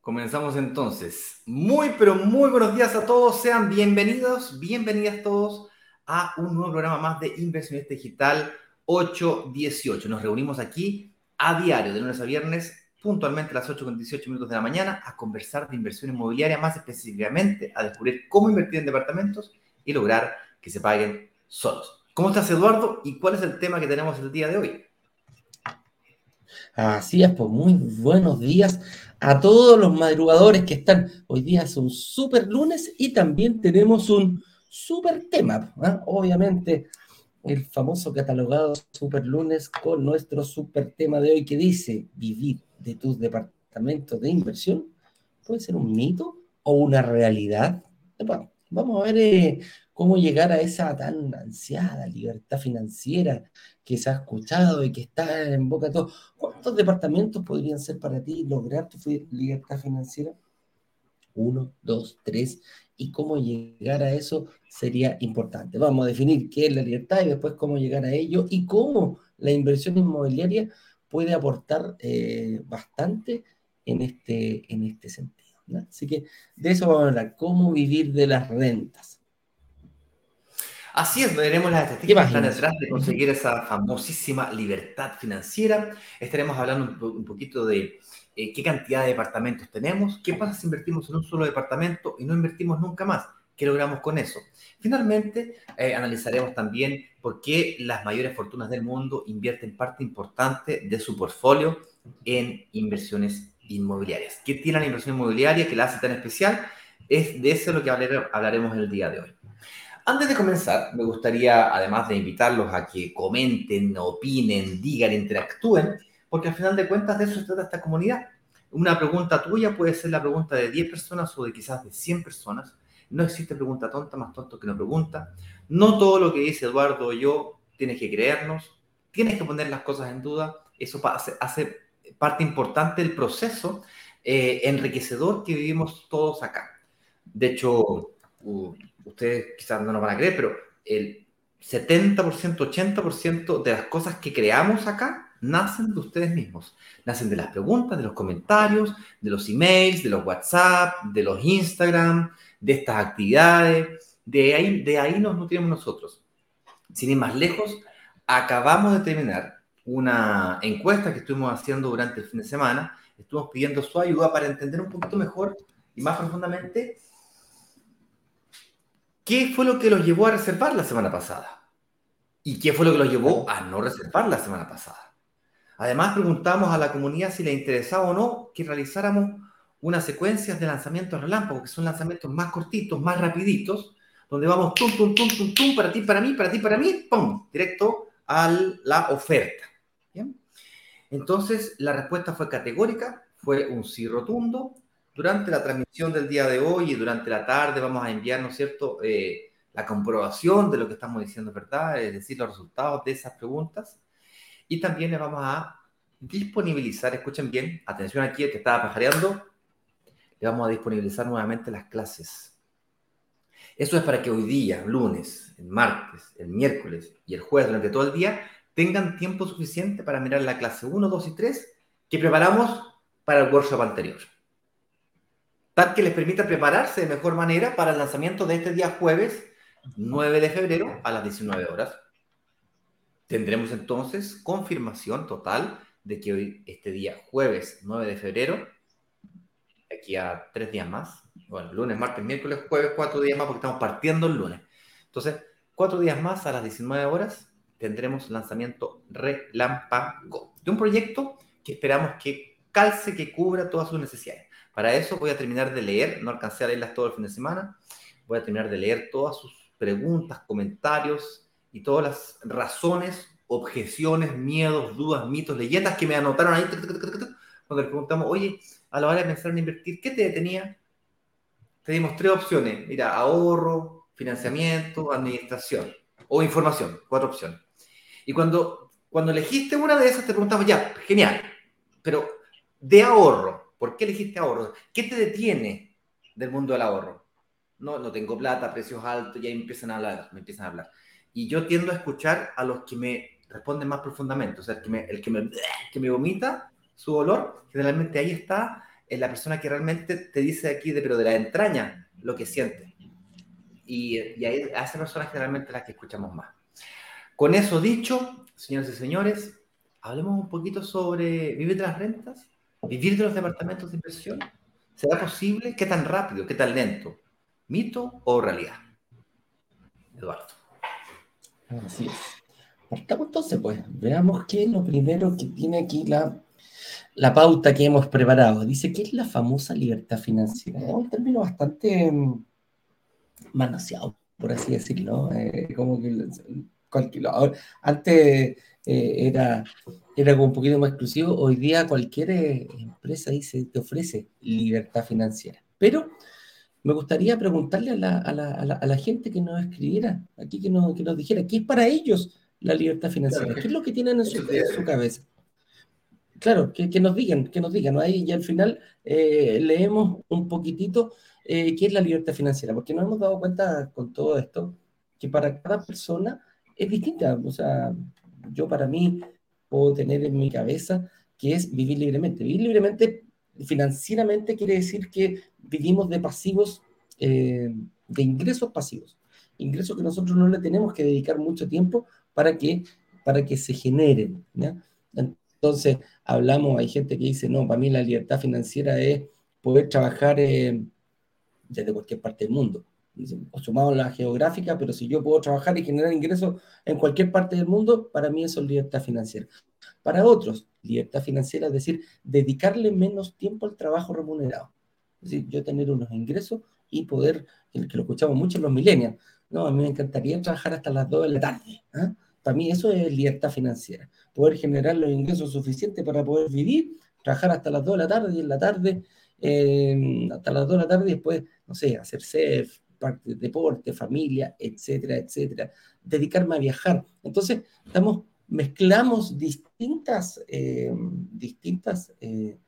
Comenzamos entonces. Muy, pero muy buenos días a todos. Sean bienvenidos, bienvenidas todos a un nuevo programa más de Inversionista Digital 818. Nos reunimos aquí a diario, de lunes a viernes, puntualmente a las 8 con 18 minutos de la mañana, a conversar de inversión inmobiliaria, más específicamente a descubrir cómo invertir en departamentos y lograr que se paguen solos. ¿Cómo estás, Eduardo? ¿Y cuál es el tema que tenemos el día de hoy? Así es, pues muy buenos días a todos los madrugadores que están. Hoy día es un super lunes y también tenemos un super tema. ¿ah? Obviamente, el famoso catalogado super lunes con nuestro super tema de hoy que dice vivir de tus departamentos de inversión. ¿Puede ser un mito o una realidad? vamos a ver eh, cómo llegar a esa tan ansiada libertad financiera que se ha escuchado y que está en boca de todos. ¿Cuántos departamentos podrían ser para ti lograr tu libertad financiera? Uno, dos, tres. Y cómo llegar a eso sería importante. Vamos a definir qué es la libertad y después cómo llegar a ello y cómo la inversión inmobiliaria puede aportar eh, bastante en este, en este sentido. Así que de eso vamos a hablar, cómo vivir de las rentas. Así es, veremos las estadísticas que están detrás de conseguir esa famosísima libertad financiera. Estaremos hablando un, poquito de eh, qué cantidad de departamentos tenemos, qué pasa si invertimos en un solo departamento y no invertimos nunca más. ¿Qué logramos con eso? Finalmente, eh, analizaremos también por qué las mayores fortunas del mundo invierten parte importante de su portfolio en inversiones inmobiliarias. ¿Qué tiene la inversión inmobiliaria que la hace tan especial? Es de eso lo que hablaremos el día de hoy. Antes de comenzar, me gustaría, además de invitarlos a que comenten, opinen, digan, interactúen, porque al final de cuentas de eso se trata esta comunidad. Una pregunta tuya puede ser la pregunta de 10 personas o de quizás de 100 personas. No existe pregunta tonta, más tonto que no pregunta. No todo lo que dice Eduardo o yo tienes que creernos, tienes que poner las cosas en duda. Eso hace, parte importante del proceso eh, enriquecedor que vivimos todos acá. De hecho, ustedes quizás no nos van a creer, pero el 70%, 80% de las cosas que creamos acá nacen de ustedes mismos. Nacen de las preguntas, de los comentarios, de los emails, de los WhatsApp, de los Instagram, de estas actividades. De ahí, de ahí nos nutrimos nosotros. Sin ir más lejos, acabamos de terminar una encuesta que estuvimos haciendo durante el fin de semana. Estuvimos pidiendo su ayuda para entender un poquito mejor y más profundamente ¿Qué fue lo que los llevó a reservar la semana pasada? ¿Y qué fue lo que los llevó a no reservar la semana pasada? Además, preguntamos a la comunidad si le interesaba o no que realizáramos unas secuencias de lanzamientos relámpago, que son lanzamientos más cortitos, más rapiditos, donde vamos tum, tum, tum, tum, tum, para ti, para mí, para ti, para mí, pum, directo a la oferta. ¿Bien? Entonces, la respuesta fue categórica, fue un sí rotundo, durante la transmisión del día de hoy y durante la tarde vamos a enviar, ¿no es cierto?, eh, la comprobación de lo que estamos diciendo, ¿verdad? Es decir, los resultados de esas preguntas. Y también les vamos a disponibilizar, escuchen bien, atención aquí, el que estaba pajareando, le vamos a disponibilizar nuevamente las clases. Eso es para que hoy día, lunes, el martes, el miércoles y el jueves, durante todo el día, tengan tiempo suficiente para mirar la clase 1, 2 y 3 que preparamos para el workshop anterior tal que les permita prepararse de mejor manera para el lanzamiento de este día jueves 9 de febrero a las 19 horas. Tendremos entonces confirmación total de que hoy, este día jueves 9 de febrero, aquí a tres días más, bueno, lunes, martes, miércoles, jueves, cuatro días más porque estamos partiendo el lunes. Entonces, cuatro días más a las 19 horas tendremos lanzamiento relámpago de un proyecto que esperamos que calce, que cubra todas sus necesidades. Para eso voy a terminar de leer, no alcancé a leerlas todo el fin de semana, voy a terminar de leer todas sus preguntas, comentarios y todas las razones, objeciones, miedos, dudas, mitos, leyendas que me anotaron ahí cuando le preguntamos, oye, a la hora de pensar en invertir, ¿qué te detenía? Te dimos tres opciones, mira, ahorro, financiamiento, administración. o información, cuatro opciones. Y cuando, cuando elegiste una de esas te preguntamos, ya, genial, pero de ahorro, ¿por qué elegiste ahorro? ¿Qué te detiene del mundo del ahorro? No, no tengo plata, precios altos, ya empiezan a hablar, me empiezan a hablar. Y yo tiendo a escuchar a los que me responden más profundamente, o sea, el que me, el que me, que me vomita su dolor, generalmente ahí está es la persona que realmente te dice aquí, de, pero de la entraña, lo que siente. Y, ahí, a personas generalmente las que escuchamos más. Con eso dicho, señores y señores, hablemos un poquito sobre vivir de las rentas, vivir de los departamentos de inversión. ¿Será posible? ¿Qué tan rápido? ¿Qué tan lento? ¿Mito o realidad? Eduardo. Así es. Entonces, pues, veamos qué es lo primero que tiene aquí la la pauta que hemos preparado. Dice, ¿qué es la famosa libertad financiera? Es un término bastante mm, manoseado, por así decirlo. Eh, como que antes eh, era, era como un poquito más exclusivo. Hoy día cualquier eh, empresa dice, te ofrece libertad financiera. Pero me gustaría preguntarle a la, a la, a la, gente que nos escribiera, aquí que nos, que nos dijera, ¿qué es para ellos la libertad financiera? ¿Qué es lo que tienen en su, en su cabeza? Claro, que, nos digan, que nos digan. Ahí y al final eh, leemos un poquitito eh, qué es la libertad financiera, porque nos hemos dado cuenta con todo esto que para cada persona es distinta. O sea, yo para mí puedo tener en mi cabeza que es vivir libremente. Vivir libremente financieramente quiere decir que vivimos de pasivos, eh, de ingresos pasivos. Ingresos que nosotros no le tenemos que dedicar mucho tiempo para que, para que se generen. Entonces, hablamos, hay gente que dice, no, para mí la libertad financiera es poder trabajar eh, desde cualquier parte del mundo. O sumado la geográfica, pero si yo puedo trabajar y generar ingresos en cualquier parte del mundo, para mí eso es libertad financiera. Para otros, libertad financiera es decir, dedicarle menos tiempo al trabajo remunerado. Es decir, yo tener unos ingresos y poder, que lo escuchamos mucho en los millennials, no, a mí me encantaría trabajar hasta las 2 de la tarde. ¿eh? Para mí eso es libertad financiera, poder generar los ingresos suficientes para poder vivir, trabajar hasta las 2 de la tarde y en la tarde, eh, hasta las 2 de la tarde y después, no sé, hacer surf, deporte, familia, etcétera, etcétera. Dedicarme a viajar. Entonces, estamos, mezclamos distintas, eh, distintas eh,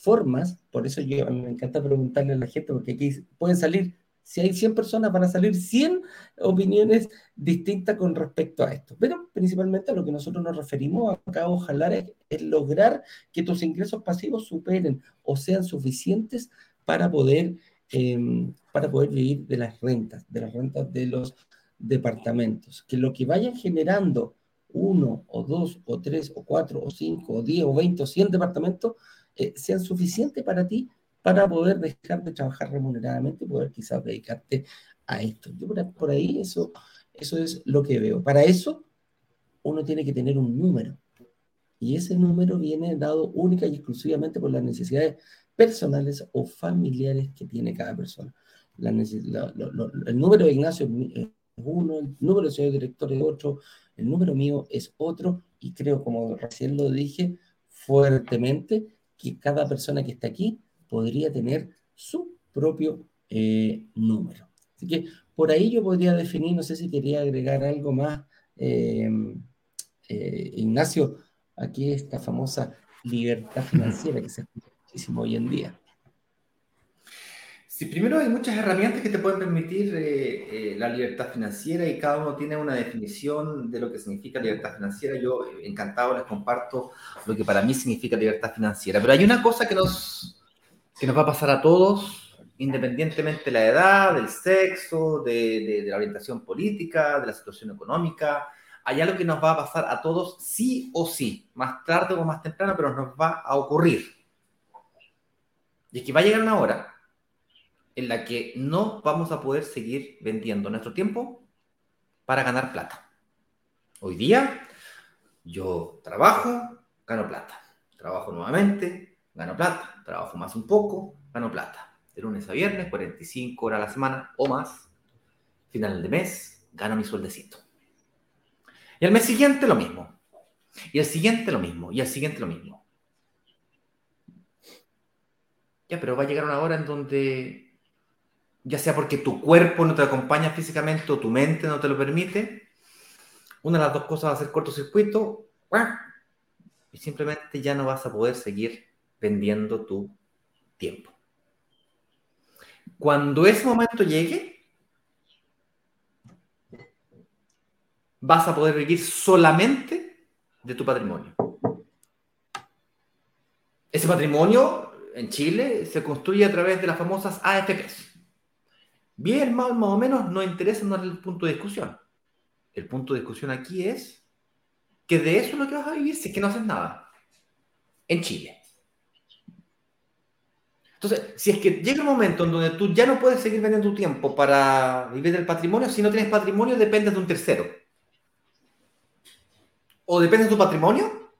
formas, por eso yo me encanta preguntarle a la gente, porque aquí pueden salir si hay 100 personas, van a salir 100 opiniones distintas con respecto a esto. Pero principalmente a lo que nosotros nos referimos acá, ojalá, es, es lograr que tus ingresos pasivos superen o sean suficientes para poder, em, para poder vivir de las rentas, de las rentas de los departamentos. Que lo que vayan generando uno o dos o tres o cuatro o cinco o diez o veinte o cien departamentos eh, sean suficientes para ti para poder dejar de trabajar remuneradamente y poder quizás dedicarte a esto. Yo por, ahí eso, eso es lo que veo. Para eso uno tiene que tener un número. Y ese número viene dado única y exclusivamente por las necesidades personales o familiares que tiene cada persona. el número de Ignacio es uno, el número de señor director es otro, el número mío es otro, y creo, como recién lo dije fuertemente, que cada persona que está aquí podría tener su propio eh, número. Así que por ahí yo podría definir, no sé si quería agregar algo más, eh, eh, Ignacio, aquí esta famosa libertad financiera que se escucha muchísimo hoy en día. Sí, primero hay muchas herramientas que te pueden permitir la libertad financiera y cada uno tiene una definición de lo que significa libertad financiera. Yo encantado les comparto lo que para mí significa libertad financiera. Pero hay una cosa que nos, que nos va a pasar a todos, independientemente de la edad, del sexo, de, la orientación política, de la situación económica. Hay algo que nos va a pasar a todos sí o sí, más tarde o más temprano, pero nos va a ocurrir. Y es que va a llegar una hora en la que no vamos a poder seguir vendiendo nuestro tiempo para ganar plata. Hoy día yo trabajo, gano plata. Trabajo nuevamente, gano plata trabajo más un poco, gano plata. De lunes a viernes, 45 horas a la semana o más. Final de mes, gano mi sueldecito. Y al mes siguiente lo mismo. Y el siguiente lo mismo. Y al siguiente lo mismo. Ya, pero va a llegar una hora en donde, ya sea porque tu cuerpo no te acompaña físicamente o tu mente no te lo permite, una de las dos cosas va a ser cortocircuito y simplemente ya no vas a poder seguir vendiendo tu tiempo. Cuando ese momento llegue, vas a poder vivir solamente de tu patrimonio. Ese patrimonio en Chile se construye a través de las famosas AFPs. Bien, mal, más o menos, no interesa no es el punto de discusión. El punto de discusión aquí es que de eso es lo que vas a vivir si es que no haces nada. En Chile. Entonces, si es que llega un momento en donde tú ya no puedes seguir vendiendo tu tiempo para vivir del patrimonio, si no tienes patrimonio, dependes de un tercero. O dependes de tu patrimonio,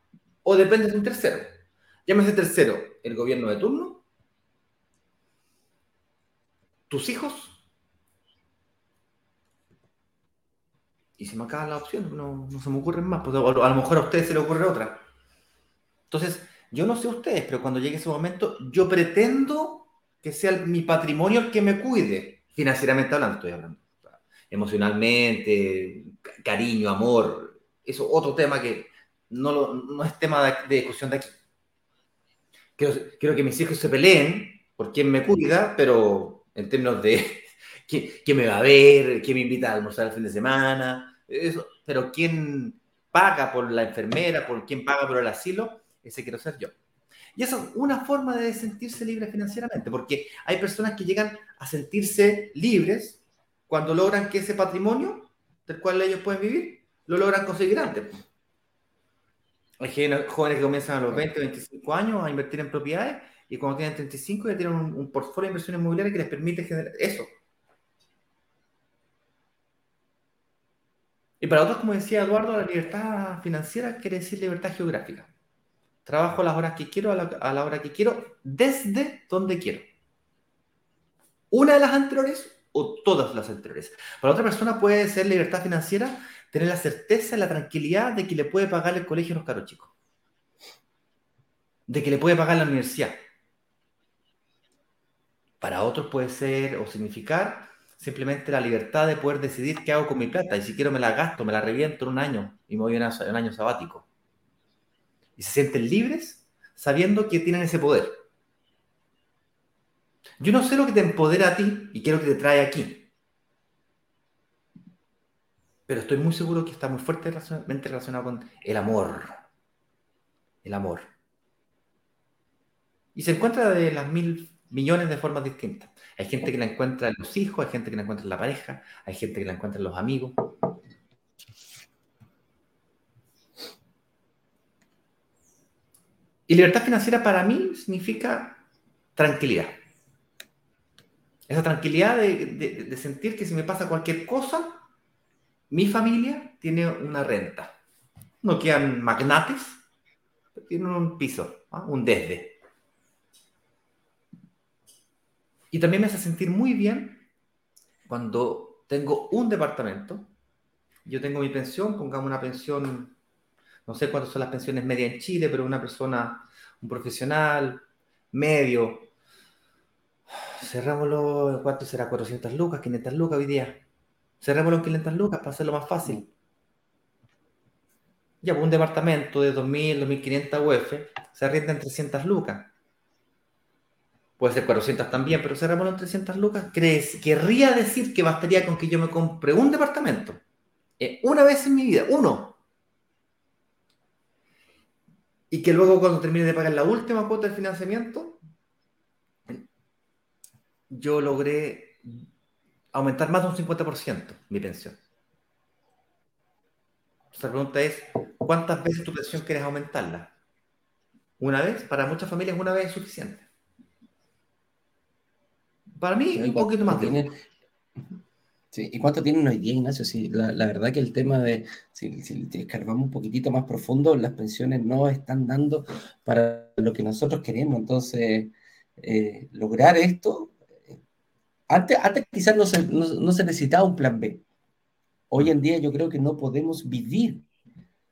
o dependes de un tercero. Llámese tercero, el gobierno de turno, tus hijos, y se me acaban las opciones, no, no se me ocurren más, pues, a lo mejor a ustedes se les ocurre otra. Entonces, yo no sé ustedes, pero cuando llegue ese momento, yo pretendo que sea mi patrimonio el que me cuide, financieramente hablando, estoy hablando. Emocionalmente, cariño, amor, eso otro tema que no, no es tema de, discusión de aquí. Quiero, que mis hijos se peleen por quién me cuida, pero en términos de quién, me va a ver, quién me invita a almorzar el fin de semana, eso, pero quién paga por la enfermera, por quién paga por el asilo, ese quiero ser yo. Y esa es una forma de sentirse libre financieramente, porque hay personas que llegan a sentirse libres cuando logran que ese patrimonio del cual ellos pueden vivir, lo logran conseguir antes. Hay jóvenes que comienzan a los 20, 25 años a invertir en propiedades y cuando tienen 35 ya tienen un, un portfolio de inversión inmobiliaria que les permite generar eso. Y para otros, como decía Eduardo, la libertad financiera quiere decir libertad geográfica. Trabajo a las horas que quiero, a la, hora que quiero, desde donde quiero. Una de las anteriores o todas las anteriores. Para otra persona puede ser libertad financiera tener la certeza la tranquilidad de que le puede pagar el colegio a los caros chicos. De que le puede pagar la universidad. Para otros puede ser o significar simplemente la libertad de poder decidir qué hago con mi plata. Y si quiero me la gasto, me la reviento en un año y me voy a un año sabático y se sienten libres sabiendo que tienen ese poder. Yo no sé lo que te empodera a ti y quiero que te trae aquí. Pero estoy muy seguro que está muy fuertemente relacionado con el amor. El amor. Y se encuentra de las mil millones de formas distintas. Hay gente que la encuentra en los hijos, hay gente que la encuentra en la pareja, hay gente que la encuentra en los amigos. Y libertad financiera para mí significa tranquilidad. Esa tranquilidad de, sentir que si me pasa cualquier cosa, mi familia tiene una renta. No quedan magnates, tienen un piso, ¿ah? un desde. Y también me hace sentir muy bien cuando tengo un departamento, yo tengo mi pensión, pongamos una pensión no sé cuántas son las pensiones medias en Chile, pero una persona, un profesional medio, cerrámoslo, ¿cuánto será? 400 lucas, 500 lucas hoy día. Cerrémoslo en 500 lucas para hacerlo más fácil. Ya, pues un departamento de 2.000, 2.500 UF se arrienda en 300 lucas. Puede ser 400 también, pero cerrémoslo en 300 lucas. ¿Crees? Querría decir que bastaría con que yo me compre un departamento. Eh, una vez en mi vida, uno y que luego cuando termine de pagar la última cuota del financiamiento, yo logré aumentar más de un 50% mi pensión. la pregunta es, ¿cuántas veces tu pensión quieres aumentarla? ¿Una vez? Para muchas familias una vez es suficiente. Para mí, un poquito más. de ¿Y cuánto tienen hoy día, Ignacio? Sí, la, verdad que el tema de, si, si escarbamos un poquitito más profundo, las pensiones no están dando para lo que nosotros queremos. Entonces, eh, lograr esto, antes, antes quizás no se, no, se necesitaba un plan B. Hoy en día yo creo que no podemos vivir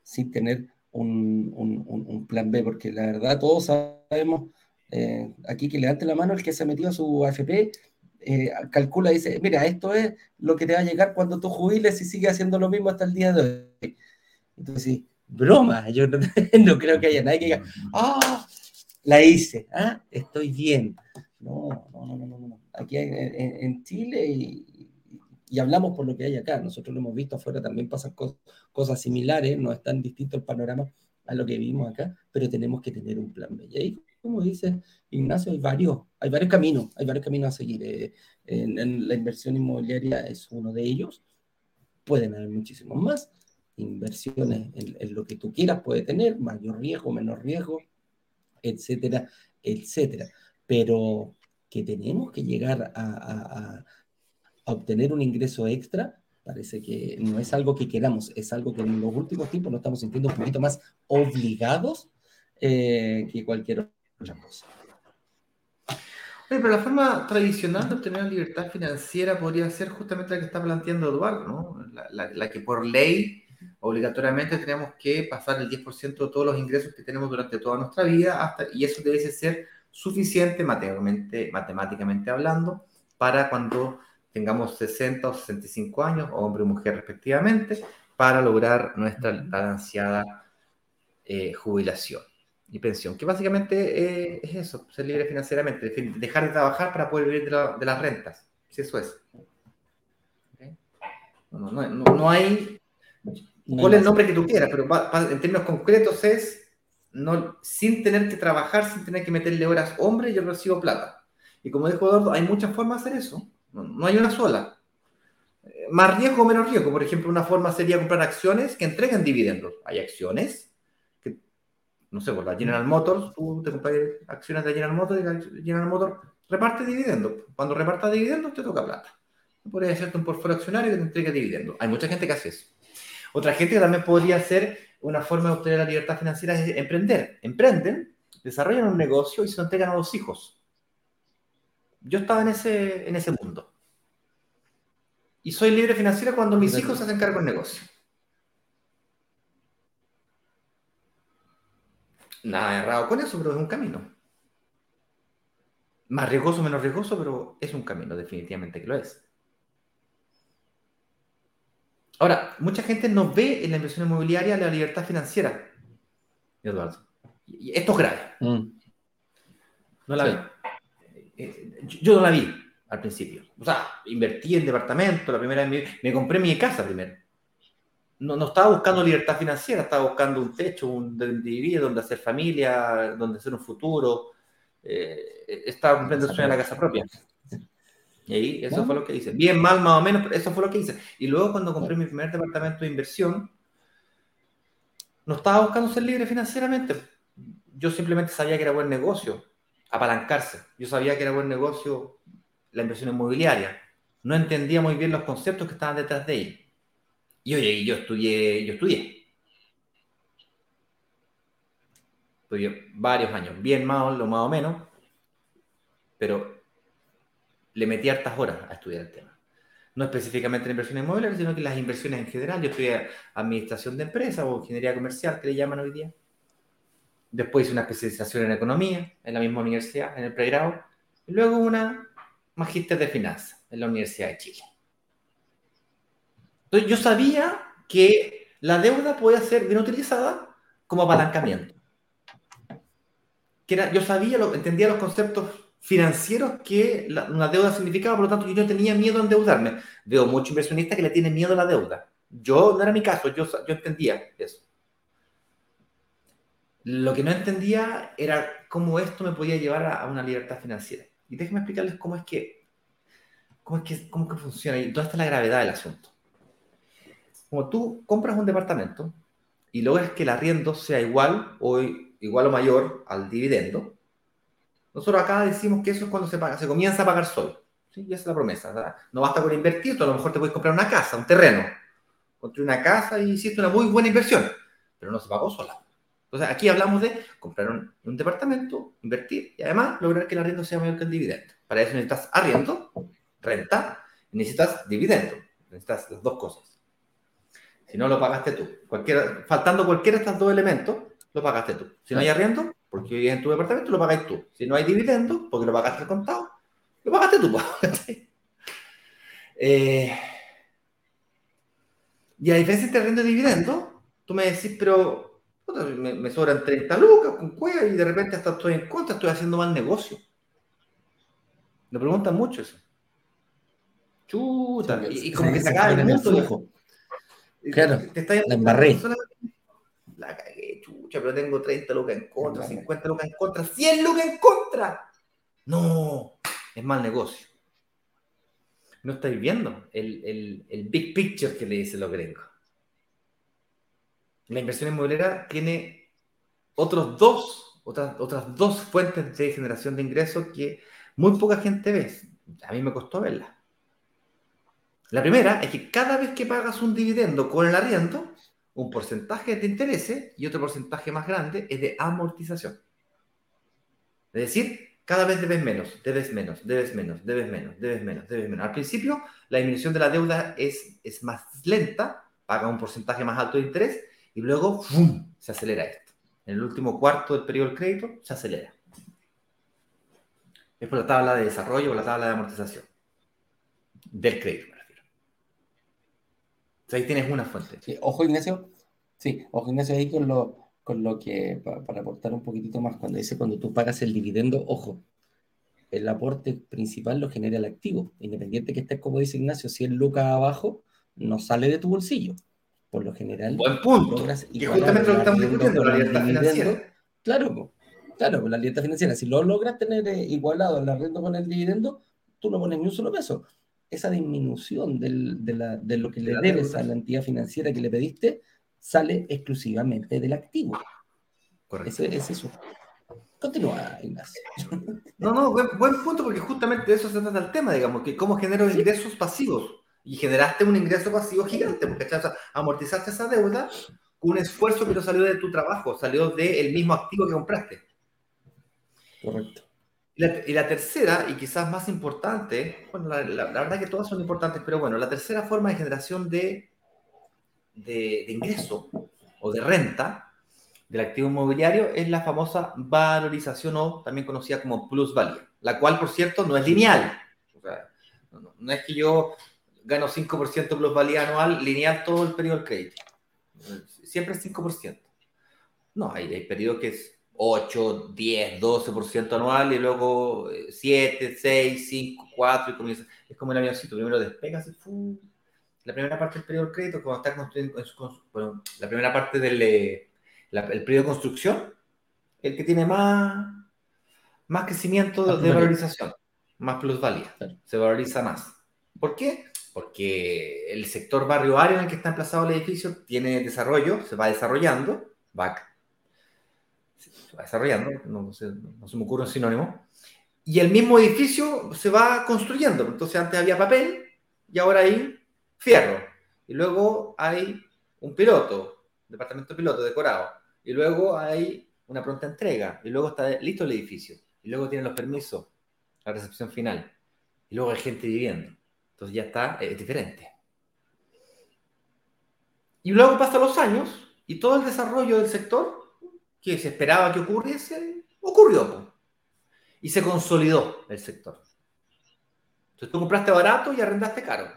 sin tener un, un, plan B, porque la verdad todos sabemos, eh, aquí que levante la mano el que se ha metido a su AFP, eh, calcula y dice, mira, esto es lo que te va a llegar cuando tú jubiles y sigues haciendo lo mismo hasta el día de hoy. Entonces, sí, broma, yo no, creo que haya nadie que diga, ah, la hice, ¿ah? estoy bien. No, no, no, no, no. Aquí en, Chile y, y, hablamos por lo que hay acá, nosotros lo hemos visto afuera, también pasan cosas similares, no es tan distinto el panorama a lo que vimos acá, pero tenemos que tener un plan B. como dice Ignacio, hay varios, hay varios caminos, hay varios caminos a seguir. Eh, en, la inversión inmobiliaria es uno de ellos, pueden haber muchísimos más. Inversiones en, lo que tú quieras puede tener, mayor riesgo, menor riesgo, etcétera, etcétera. Pero que tenemos que llegar a obtener un ingreso extra, Parece que no es algo que queramos, es algo que en los últimos tiempos nos estamos sintiendo un poquito más obligados eh, que cualquier otra cosa. pero la forma tradicional de obtener libertad financiera podría ser justamente la que está planteando Eduardo, ¿no? La, que por ley obligatoriamente tenemos que pasar el 10% de todos los ingresos que tenemos durante toda nuestra vida hasta, y eso debe ser suficiente matemáticamente, matemáticamente hablando para cuando tengamos 60 o 65 años, hombre o mujer respectivamente, para lograr nuestra ansiada eh, jubilación y pensión, que básicamente eh, es eso, ser libre financieramente, dejar de trabajar para poder vivir de, las rentas, si eso es. No, hay, cuál es el nombre que tú quieras, pero en términos concretos es no, sin tener que trabajar, sin tener que meterle horas, hombre, yo recibo plata. Y como dijo Eduardo, hay muchas formas de hacer eso. No, hay una sola. Eh, más riesgo o menos riesgo. Por ejemplo, una forma sería comprar acciones que entreguen dividendos. Hay acciones no sé, por la General Motors, tú te compras acciones de General Motors y la General Motors reparte dividendos. Cuando reparta dividendos te toca plata. Podría hacerte un portfolio accionario que te entregue dividendos. Hay mucha gente que hace eso. Otra gente que también podría hacer una forma de obtener la libertad financiera es emprender. Emprenden, desarrollan un negocio y se lo entregan a los hijos. Yo estaba en ese, en ese mundo. Y soy libre financiera cuando mis hijos se hacen cargo del negocio. Nada errado con eso, pero es un camino. Más riesgoso, menos riesgoso, pero es un camino, definitivamente que lo es. Ahora, mucha gente no ve en la inversión inmobiliaria la libertad financiera, Eduardo. Y esto es grave. Mm. No la ve. Eh, yo no la vi al principio. O sea, invertí en departamento, la primera vez me, compré mi casa primero. No, no, estaba buscando libertad financiera, estaba buscando un techo, un, donde vivir, donde hacer familia, donde hacer un futuro. Eh, estaba cumpliendo el sueño de la casa propia. Y ahí, eso fue lo que hice. Bien, mal, más o menos, pero eso fue lo que hice. Y luego cuando compré mi primer departamento de inversión, no estaba buscando ser libre financieramente. Yo simplemente sabía que era buen negocio apalancarse. Yo sabía que era buen negocio la inversión inmobiliaria. No entendía muy bien los conceptos que estaban detrás de ella. Y oye, yo estudié, yo estudié. Varios años, bien más, lo más o menos, pero le metí hartas horas a estudiar el tema. No específicamente en inversión inmobiliaria, sino que las inversiones en general. Yo estudié administración de empresas o ingeniería comercial, que le llaman hoy día. Después hice una especialización en economía en la misma universidad, en el pregrado. Y luego una magíster de finanzas en la Universidad de Chile. Entonces yo sabía que la deuda podía ser bien utilizada como apalancamiento. Yo sabía, lo, entendía los conceptos financieros que una deuda significaba, por lo tanto yo no tenía miedo a endeudarme. Veo muchos inversionistas que le tienen miedo a la deuda. Yo no era mi caso, yo, entendía eso. Lo que no entendía era cómo esto me podía llevar a, una libertad financiera. Y déjenme explicarles cómo es que, cómo es que, cómo que funciona y es la gravedad del asunto. Como tú compras un departamento y logras que el arriendo sea igual o igual o mayor al dividendo, nosotros acá decimos que eso es cuando se comienza a pagar solo. ¿sí? Y esa es la promesa. No basta con invertir, a lo mejor te puedes comprar una casa, un terreno. Construir una casa y hiciste una muy buena inversión, pero no se pagó sola. Entonces, aquí hablamos de comprar un, departamento, invertir y además lograr que el arriendo sea mayor que el dividendo. Para eso necesitas arriendo, renta, y necesitas dividendo. Necesitas las dos cosas. Si no, lo pagaste tú. faltando cualquiera de estos dos elementos, lo pagaste tú. Si no hay arriendo, porque vives en tu departamento, lo pagáis tú. Si no hay dividendo, porque lo pagaste al contado, Lo pagaste tú, eh, y a diferencia entre renta y dividendo, tú me decís, pero me, sobran 30 lucas con cueva y de repente hasta estoy en contra, estoy haciendo mal negocio. Me preguntan mucho eso. Chuta, y, como que se acaba el mundo. Claro, te está la embarré. La cagué, chucha, pero tengo 30 lucas en contra, 50 lucas en contra, 100 lucas en contra. No, es mal negocio. No estáis viendo el, el big picture que le dicen los gringos. La inversión inmobiliaria tiene otros dos, otras, otras dos fuentes de generación de ingresos que muy poca gente ve. A mí me costó verlas. La primera es que cada vez que pagas un dividendo con el arriendo, un porcentaje de interés y otro porcentaje más grande es de amortización. Es decir, cada vez debes menos, debes menos, debes menos, debes menos, debes menos, debes menos. Al principio, la disminución de la deuda es, es más lenta, paga un porcentaje más alto de interés y luego ¡fum! se acelera esto. En el último cuarto del periodo del crédito se acelera. Es por la tabla de desarrollo o la tabla de amortización del crédito, ahí tienes una fuente. ojo, Ignacio. Sí, ojo, Ignacio, ahí con lo, con lo que, para, aportar un poquitito más, cuando dice cuando tú pagas el dividendo, ojo, el aporte principal lo genera el activo, independiente que estés, como dice Ignacio, si el lucas abajo, no sale de tu bolsillo. Por lo general, buen punto. Que justamente lo que estamos discutiendo, la libertad financiera. Claro, claro, la libertad financiera. Si lo logras tener eh, igualado el arriendo con el dividendo, tú no pones ni un solo peso. Esa disminución del, de, la, de, lo que le debes a la entidad financiera que le pediste sale exclusivamente del activo. Correcto. Ese, es eso. Continúa, Ignacio. No, no, buen, buen, punto, porque justamente de eso se trata el tema, digamos, que cómo genero ingresos pasivos. Y generaste un ingreso pasivo gigante, porque amortizaste esa deuda con un esfuerzo que no salió de tu trabajo, salió del mismo activo que compraste. Correcto. Y la, tercera, y quizás más importante, bueno, la, la, verdad que todas son importantes, pero bueno, la tercera forma de generación de de, ingreso o de renta del activo inmobiliario es la famosa valorización o también conocida como plusvalía, la cual, por cierto, no es lineal. no, es que yo gano 5% plusvalía anual lineal todo el periodo del crédito. Siempre es 5%. No, hay, hay periodos que es 8, 10, 12% anual y luego 7, 6, 5, 4 y comienza. Es como el avioncito, primero despegas y la primera parte del periodo de crédito, cuando está construyendo, bueno, la primera parte del eh, el periodo de construcción, el que tiene más, más crecimiento de, valorización, más plusvalía, se valoriza más. ¿Por qué? Porque el sector barrio área en el que está emplazado el edificio tiene desarrollo, se va desarrollando, va desarrollando, no, se, no se me ocurre un sinónimo, y el mismo edificio se va construyendo. Entonces antes había papel y ahora hay fierro. Y luego hay un piloto, departamento piloto decorado. Y luego hay una pronta entrega. Y luego está listo el edificio. Y luego tienen los permisos, la recepción final. Y luego hay gente viviendo. Entonces ya está, es diferente. Y luego pasan los años y todo el desarrollo del sector que se esperaba que ocurriese, ocurrió. Y se consolidó el sector. Entonces tú compraste barato y arrendaste caro.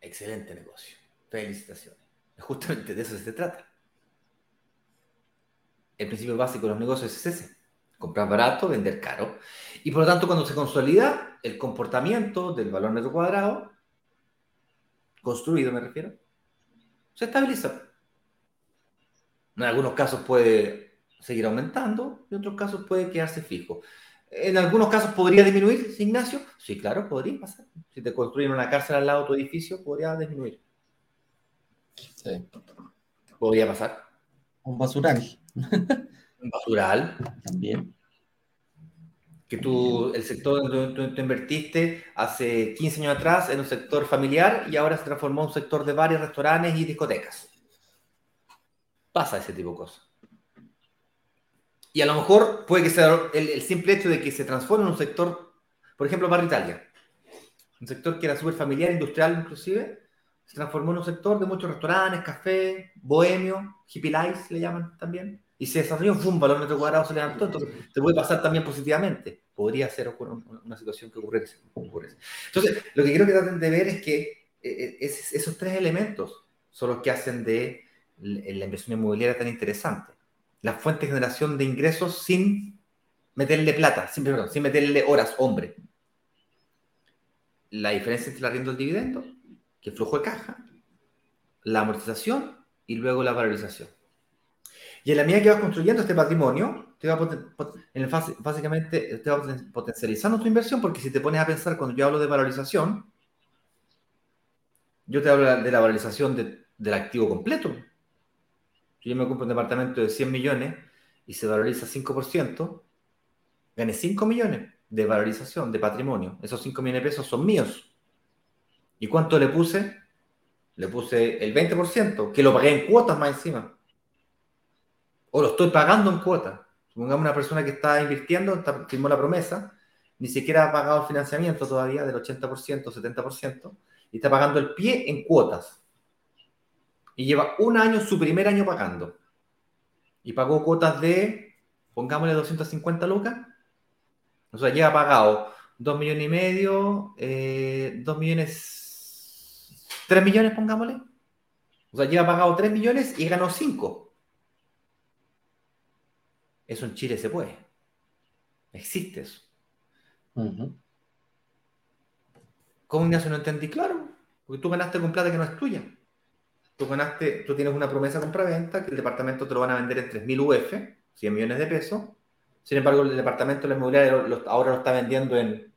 Excelente negocio. Felicitaciones. Justamente de eso se trata. El principio básico de los negocios es ese. Comprar barato, vender caro. Y por lo tanto, cuando se consolida el comportamiento del valor metro cuadrado, construido me refiero, se estabiliza. En algunos casos puede seguir aumentando, en otros casos puede quedarse fijo. En algunos casos podría disminuir, Ignacio. Sí, claro, podría pasar. Si te construyen una cárcel al lado de tu edificio, podría disminuir. Sí. Podría pasar. Un basural. Un basural. También. Que tú, el sector donde tú, invertiste hace 15 años atrás en un sector familiar y ahora se transformó en un sector de varios restaurantes y discotecas. Pasa ese tipo de cosas. Y a lo mejor puede que sea el, simple hecho de que se transforme en un sector, por ejemplo, Barrio Italia, un sector que era súper familiar, industrial inclusive, se transformó en un sector de muchos restaurantes, cafés, bohemio, hippie life le llaman también, y se desarrolló, un valor metro cuadrado se levantó, entonces te puede pasar también positivamente. podría ser una situación que ocurre. Entonces, lo que quiero que traten de ver es que eh, eh, esos tres elementos son los que hacen de la inversión inmobiliaria tan interesante. La fuente de generación de ingresos sin meterle plata, sin, sin meterle horas, hombre. La diferencia entre el arriendo y el dividendo, que flujo de caja, la amortización y luego la valorización. Y en la medida que vas construyendo este patrimonio, te va en básicamente te va potencializando tu inversión, porque si te pones a pensar, cuando yo hablo de valorización, yo te hablo de la valorización del activo completo. Si yo me compro un departamento de 100 millones y se valoriza 5%, gané 5 millones de valorización de patrimonio. Esos 5 millones de pesos son míos. ¿Y cuánto le puse? Le puse el 20%, que lo pagué en cuotas más encima o lo estoy pagando en cuota. Supongamos una persona que está invirtiendo, firmó la promesa, ni siquiera ha pagado el financiamiento todavía del 80%, 70%, y está pagando el pie en cuotas. Y lleva un año, su primer año pagando. Y pagó cuotas de, pongámosle 250 lucas. O sea, lleva pagado 2 millones y medio, 2 eh, millones, 3 millones, pongámosle. O sea, lleva pagado 3 millones y ganó 5. Eso en Chile se puede. Existe eso. ¿Cómo Ignacio no entendí? Claro, porque tú ganaste con plata que no es tuya. Tú ganaste, tú tienes una promesa compra-venta que el departamento te lo van a vender en 3.000 UF, 100 millones de pesos. Sin embargo, el departamento de la inmobiliaria ahora lo está vendiendo en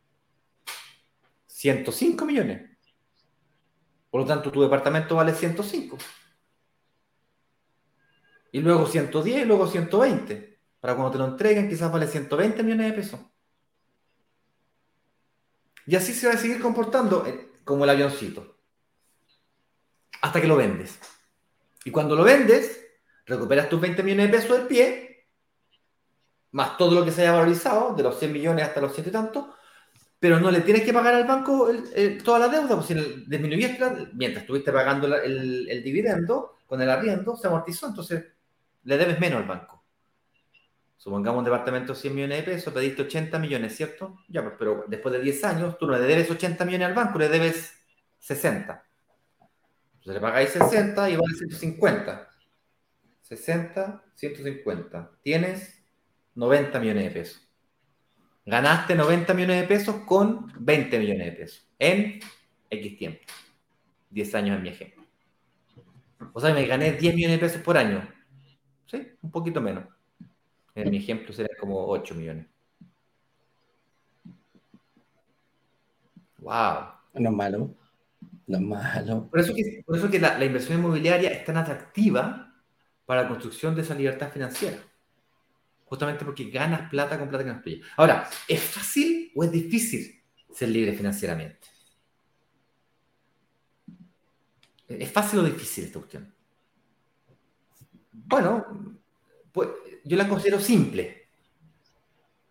105 millones. Por lo tanto, tu departamento vale 105. Y luego 110 y luego 120. Para cuando te lo entreguen, quizás vale 120 millones de pesos. Y así se va a seguir comportando eh, como el avioncito. Hasta que lo vendes. Y cuando lo vendes, recuperas tus 20 millones de pesos del pie, más todo lo que se haya valorizado, de los 100 millones hasta los 100 y tanto, pero no le tienes que pagar al banco toda la deuda, porque si disminuyiste, mientras estuviste pagando el, el dividendo con el arriendo, se amortizó, entonces le debes menos al banco. Supongamos un departamento de 100 millones de pesos, pediste 80 millones, ¿cierto? Ya, pues, pero después de 10 años, tú no le debes 80 millones al banco, le debes 60. Entonces le pagáis 60 y vale 150. 60, 150. Tienes 90 millones de pesos. Ganaste 90 millones de pesos con 20 millones de pesos en X tiempo. 10 años en mi ejemplo. O sea, me gané 10 millones de pesos por año. ¿Sí? Un poquito menos. En mi ejemplo sería como 8 millones. Wow. No es malo. Es. Por eso que, que la, inversión inmobiliaria es tan atractiva para la construcción de esa libertad financiera. Justamente porque ganas plata con plata que no es tuya. Ahora, ¿es fácil o es difícil ser libre financieramente? ¿Es fácil o difícil esta cuestión? Bueno, pues yo la considero simple.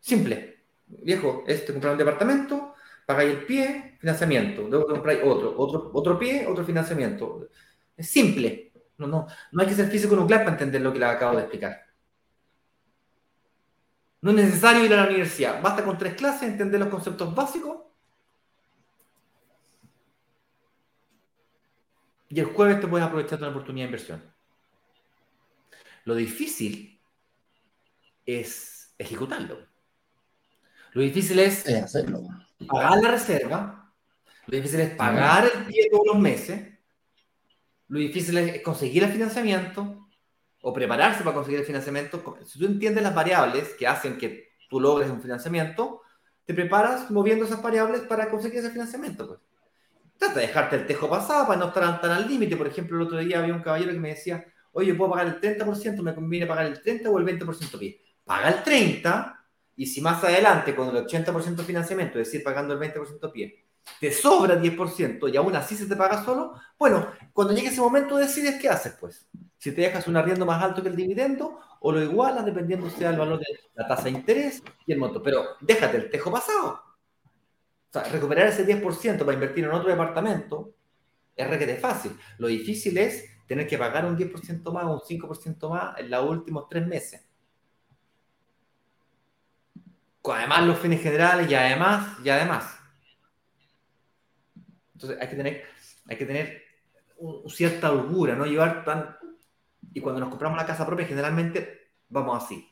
Simple. Viejo, este comprar un departamento, pagáis el pie, financiamiento. Luego compráis otro, otro, otro pie, otro financiamiento. Es simple. No, no, no hay que ser físico nuclear para entender lo que le acabo de explicar. No es necesario ir a la universidad. Basta con tres clases, entender los conceptos básicos. Y el jueves te puedes aprovechar de una oportunidad de inversión. Lo difícil es ejecutarlo. Lo difícil es pagar la reserva, lo difícil es pagar el pie todos los meses, lo difícil es conseguir el financiamiento o prepararse para conseguir el financiamiento. Si tú entiendes las variables que hacen que tú logres un financiamiento, te preparas moviendo esas variables para conseguir ese financiamiento. Pues. Trata de dejarte el tejo pasado para no estar tan al límite. Por ejemplo, el otro día había un caballero que me decía, oye, ¿puedo pagar el 30%? ¿Me conviene pagar el 30% o el 20% pie? paga el 30% y si más adelante con el 80% de financiamiento, es decir, pagando el 20% pie, te sobra 10% y aún así se te paga solo, bueno, cuando llegue ese momento decides qué haces, pues. Si te dejas un arriendo más alto que el dividendo o lo igualas dependiendo sea el valor de la tasa de interés y el monto. Pero déjate el tejo pasado. O sea, recuperar ese 10% para invertir en otro departamento es requete fácil. Lo difícil es tener que pagar un 10% más o un 5% más en los últimos tres meses. Además los fines generales y además, y además. Entonces hay que tener, hay que tener cierta holgura, no llevar tan... Y cuando nos compramos la casa propia, generalmente vamos así.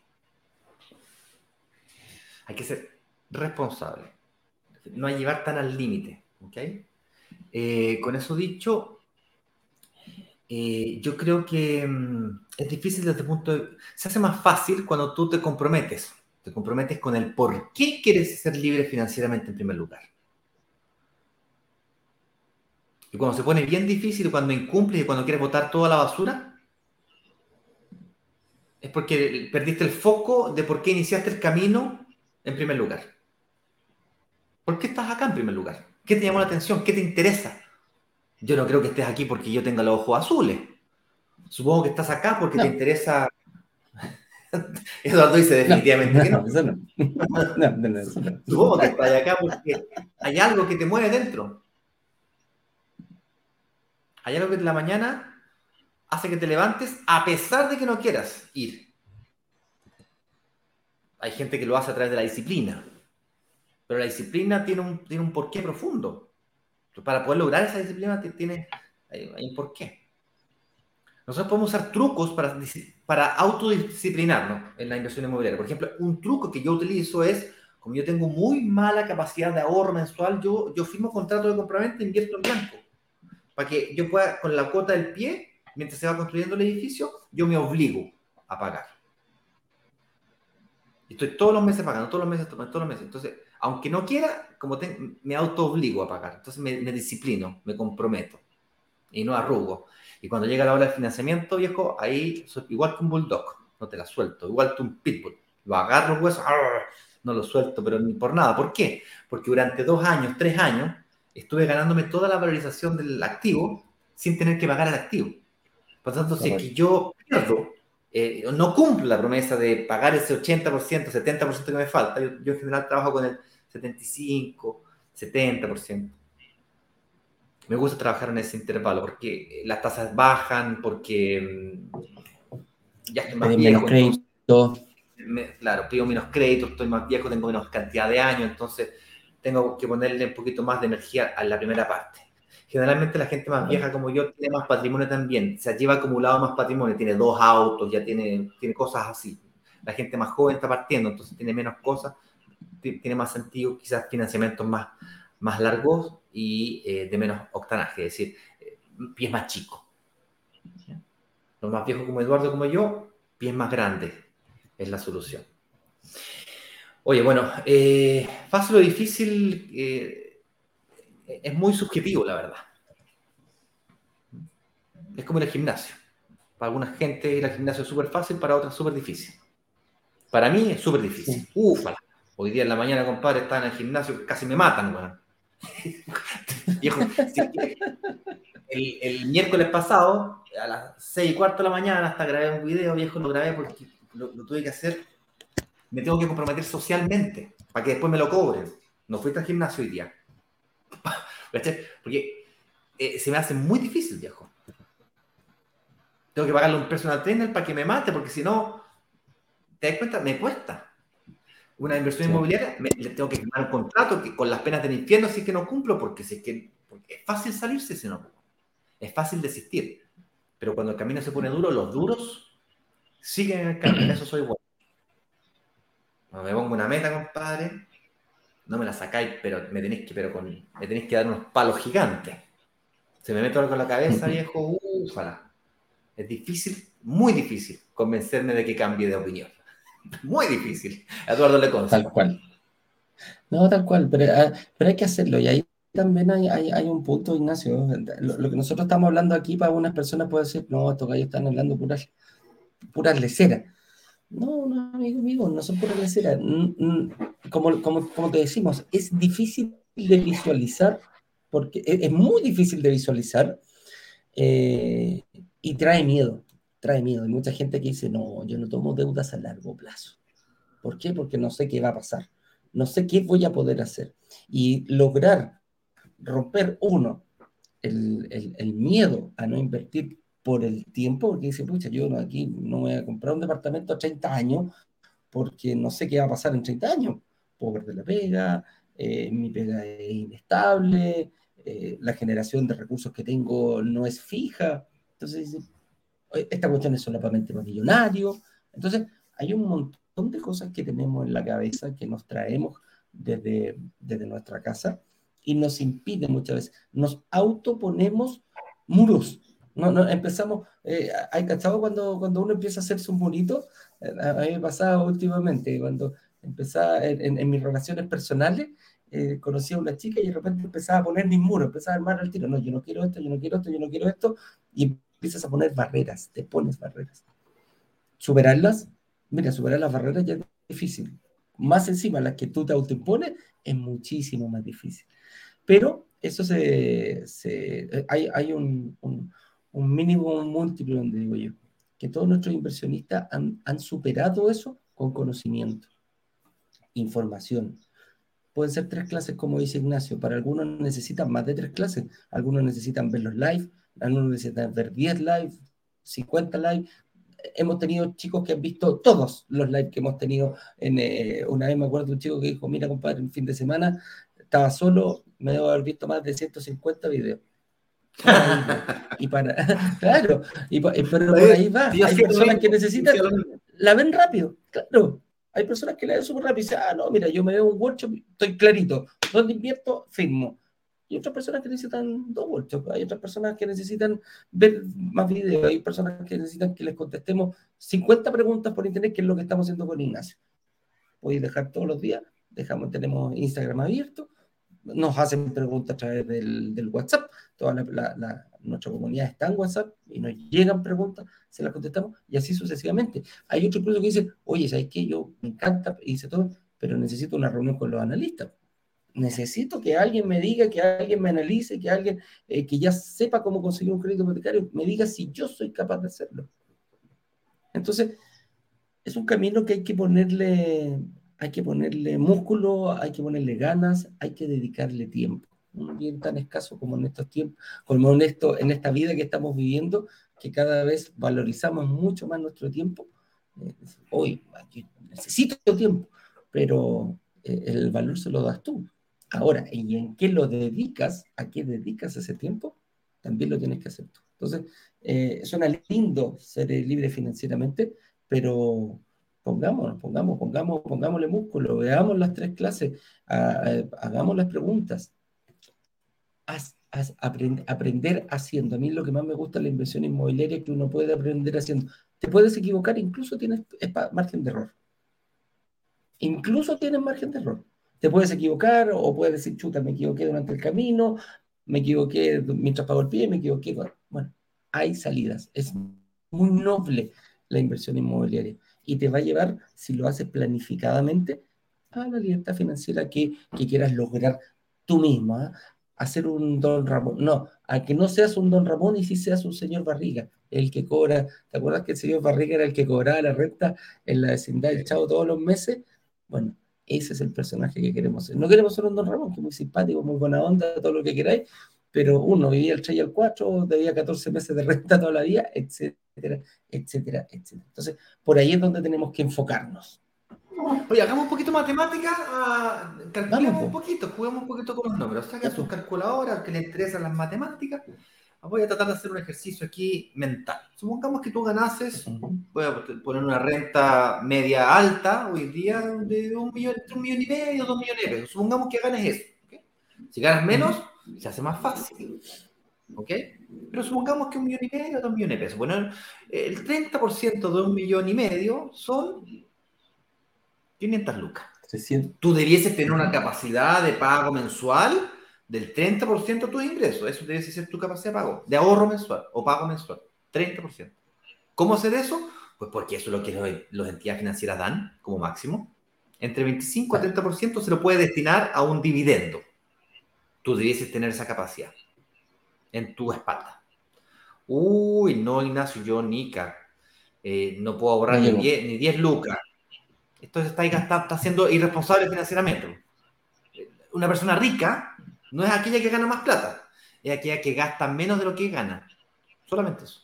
Hay que ser responsable. No hay llevar tan al límite. Eh, con eso dicho, eh, yo creo que mm, es difícil desde el punto de... Se hace más fácil cuando tú te comprometes. Te comprometes con el por qué quieres ser libre financieramente en primer lugar. Y cuando se pone bien difícil, cuando incumples y cuando quieres botar toda la basura, es porque perdiste el foco de por qué iniciaste el camino en primer lugar. ¿Por qué estás acá en primer lugar? ¿Qué te llamó la atención? ¿Qué te interesa? Yo no creo que estés aquí porque yo tenga los ojos azules. Supongo que estás acá porque te interesa Eduardo dice definitivamente que no. Supongo que estás acá porque hay algo que te mueve dentro. Hay algo que en la mañana hace que te levantes a pesar de que no quieras ir. Hay gente que lo hace a través de la disciplina, pero la disciplina tiene un, tiene un porqué profundo. Para poder lograr esa disciplina tiene, hay un porqué. Nosotros podemos usar trucos para, para autodisciplinarnos en la inversión inmobiliaria. Por ejemplo, un truco que yo utilizo es, como yo tengo muy mala capacidad de ahorro mensual, yo, yo firmo contrato de compraventa e invierto en blanco. Para que yo pueda, con la cuota del pie, mientras se va construyendo el edificio, yo me obligo a pagar. Estoy todos los meses pagando, todos los meses, todos los meses. Entonces, aunque no quiera, como me auto obligo a pagar. Entonces me, me disciplino, me comprometo y no arrugo. Y cuando llega la hora del financiamiento, viejo, ahí soy igual que un bulldog, no te la suelto, igual que un pitbull. Lo agarro el hueso, no lo suelto, pero ni por nada. ¿Por qué? Porque durante dos años, tres años, estuve ganándome toda la valorización del activo sin tener que pagar el activo. Por lo tanto, si es que yo pierdo, eh, no cumplo la promesa de pagar ese 80%, 70% que me falta, yo, yo en general trabajo con el 75, 70% me gusta trabajar en ese intervalo porque las tasas bajan, porque mm, ya estoy más viejo. Menos crédito. claro, pido menos crédito, estoy más viejo, tengo menos cantidad de años, entonces tengo que ponerle un poquito más de energía a la primera parte. Generalmente la gente más vieja como yo tiene más patrimonio también, se lleva acumulado más patrimonio, tiene dos autos, ya tiene, tiene cosas así. La gente más joven está partiendo, entonces tiene menos cosas, tiene más sentido, quizás financiamientos más, más largos y eh, de menos octanaje, es decir, eh, pies más chicos. Los más viejos como Eduardo, como yo, pies más grandes es la solución. Oye, bueno, eh, fácil o difícil es muy subjetivo, la verdad. Es como el gimnasio. Para alguna gente ir al gimnasio es súper fácil, para otras súper difícil. Para mí es súper difícil. Ufala. Hoy día en la mañana, compadre, están en el gimnasio, casi me matan, bueno. el, miércoles pasado, a las 6 y cuarto de la mañana, hasta grabé un video, viejo, lo grabé porque lo, tuve que hacer. Me tengo que comprometer socialmente para que después me lo cobren. No fui al gimnasio hoy día. Porque eh, se me hace muy difícil, viejo. Tengo que pagarle un personal trainer para que me mate, porque si no, ¿te das cuenta? Me cuesta una inversión inmobiliaria, le tengo que firmar un contrato que, con las penas del infierno si es que no cumplo, porque, si es, que, es fácil salirse si no Es fácil desistir. Pero cuando el camino se pone duro, los duros siguen en el camino. Eso soy bueno. Cuando me pongo una meta, compadre, no me la sacáis, pero me tenéis que, pero con, me tenéis que dar unos palos gigantes. Se me meto algo en la cabeza, viejo, ufala. Es difícil, muy difícil, convencerme de que cambie de opinión. Muy difícil. Eduardo le consta. Tal cual. No, tal cual, pero, ah, pero hay que hacerlo. Y ahí también hay, hay, un punto, Ignacio. Lo, que nosotros estamos hablando aquí para algunas personas puede ser, no, estos gallos están hablando puras, puras leceras. No, no, amigo, amigo, no son puras leceras. Como, como, como te decimos, es difícil de visualizar, porque es, muy difícil de visualizar eh, y trae miedo trae miedo. Hay mucha gente que dice, no, yo no tomo deudas a largo plazo. ¿Por qué? Porque no sé qué va a pasar. No sé qué voy a poder hacer. Y lograr romper, uno, el, miedo a no invertir por el tiempo, porque dice, pucha, yo aquí no voy a comprar un departamento a 30 años porque no sé qué va a pasar en 30 años. puedo perder la pega, eh, mi pega es inestable, eh, la generación de recursos que tengo no es fija. Entonces, esta cuestión es solamente para millonarios. Entonces, hay un montón de cosas que tenemos en la cabeza que nos traemos desde, desde nuestra casa y nos impide muchas veces. Nos autoponemos muros. No, no, empezamos, eh, ¿hay cachado cuando, cuando uno empieza a hacerse un murito? Eh, a mí me pasaba últimamente, cuando empezaba en, en, mis relaciones personales, eh, conocí a una chica y de repente empezaba a poner mis muros, empezaba a armar al tiro, no, yo no quiero esto, yo no quiero esto, yo no quiero esto, y empiezas a poner barreras, te pones barreras. Superarlas, mira, superar las barreras ya es difícil. Más encima, las que tú te autoimpones, es muchísimo más difícil. Pero eso se, se hay, hay un, un, un, mínimo múltiplo donde digo yo, que todos nuestros inversionistas han, han superado eso con conocimiento, información, pueden ser tres clases, como dice Ignacio. Para algunos necesitan más de tres clases. Algunos necesitan ver los live, algunos necesitan ver 10 live, 50 live. Hemos tenido chicos que han visto todos los live que hemos tenido. En, eh, una vez me acuerdo de un chico que dijo, mira, compadre, el fin de semana estaba solo, me debo haber visto más de 150 videos. y para, claro, y, pero por ahí va. Hay personas que necesitan, la ven rápido, claro. Hay personas que la ven súper rápido y dicen, ah, no, mira, yo me veo un workshop, estoy clarito. ¿Dónde invierto? Firmo. Y otras personas que necesitan dos workshops. Hay otras personas que necesitan ver más videos. Hay personas que necesitan que les contestemos 50 preguntas por internet, que es lo que estamos haciendo con Ignacio. Podéis dejar todos los días. Dejamos, tenemos Instagram abierto nos hacen preguntas a través del, WhatsApp, toda la, nuestra comunidad está en WhatsApp y nos llegan preguntas, se las contestamos y así sucesivamente. Hay otro incluso que dice, oye, ¿sabes qué? Yo me encanta, y dice todo, pero necesito una reunión con los analistas. Necesito que alguien me diga, que alguien me analice, que alguien eh, que ya sepa cómo conseguir un crédito hipotecario, me diga si yo soy capaz de hacerlo. Entonces, es un camino que hay que ponerle hay que ponerle músculo, hay que ponerle ganas, hay que dedicarle tiempo. Un bien tan escaso como en estos tiempos, como en, esto, en esta vida que estamos viviendo, que cada vez valorizamos mucho más nuestro tiempo. Eh, hoy necesito tiempo, pero eh, el valor se lo das tú. Ahora, ¿y en qué lo dedicas? ¿A qué dedicas ese tiempo? También lo tienes que hacer tú. Entonces, eh, suena lindo ser libre financieramente, pero pongámonos, pongamos, pongamos, pongámosle músculo, veamos las tres clases, hagamos las preguntas. aprender haciendo. A mí lo que más me gusta es la inversión inmobiliaria que uno puede aprender haciendo. Te puedes equivocar, incluso tienes margen de error. Incluso tienes margen de error. Te puedes equivocar o puedes decir, chuta, me equivoqué durante el camino, me equivoqué mientras pago el pie, me equivoqué. Bueno, hay salidas. Es muy noble la inversión inmobiliaria y te va a llevar, si lo haces planificadamente, a la libertad financiera que, quieras lograr tú mismo. ¿ah? Hacer un don Ramón. No, a que no seas un don Ramón y si seas un señor Barriga, el que cobra. ¿Te acuerdas que el señor Barriga era el que cobraba la renta en la vecindad del Chavo todos los meses? Bueno, ese es el personaje que queremos ser. No queremos ser un don Ramón, que es muy simpático, muy buena onda, todo lo que queráis, pero uno vivía el 3 y el 4, debía 14 meses de renta toda la vida, etcétera, etcétera, etcétera. Entonces, por ahí es donde tenemos que enfocarnos. Oye, hagamos un poquito de matemática, uh, calculemos un poquito, juguemos un poquito con los números. Saca sus calculadoras, que le interesan las matemáticas. Voy a tratar de hacer un ejercicio aquí mental. Supongamos que tú ganases, voy a poner una renta media alta hoy día de un millón, un millón y medio, dos millones de pesos. Supongamos que ganes eso. Si ganas menos, se hace más fácil. ¿Ok? Pero supongamos que un millón y medio, dos millones de pesos. Bueno, el 30% de un millón y medio son 500 lucas. Tú debieses tener una capacidad de pago mensual del 30% de tus ingresos. Eso debe ser tu capacidad de pago, de ahorro mensual o pago mensual. 30%. ¿Cómo hacer eso? Pues porque eso es lo que las entidades financieras dan como máximo. Entre 25 y 30% se lo puede destinar a un dividendo tú debieses tener esa capacidad en tu espalda. Uy, no, Ignacio, yo, Nica, eh, no puedo ahorrar ni 10, ni 10 lucas. Esto está, gastando, está siendo irresponsable financieramente. Una persona rica no es aquella que gana más plata, es aquella que gasta menos de lo que gana. Solamente eso.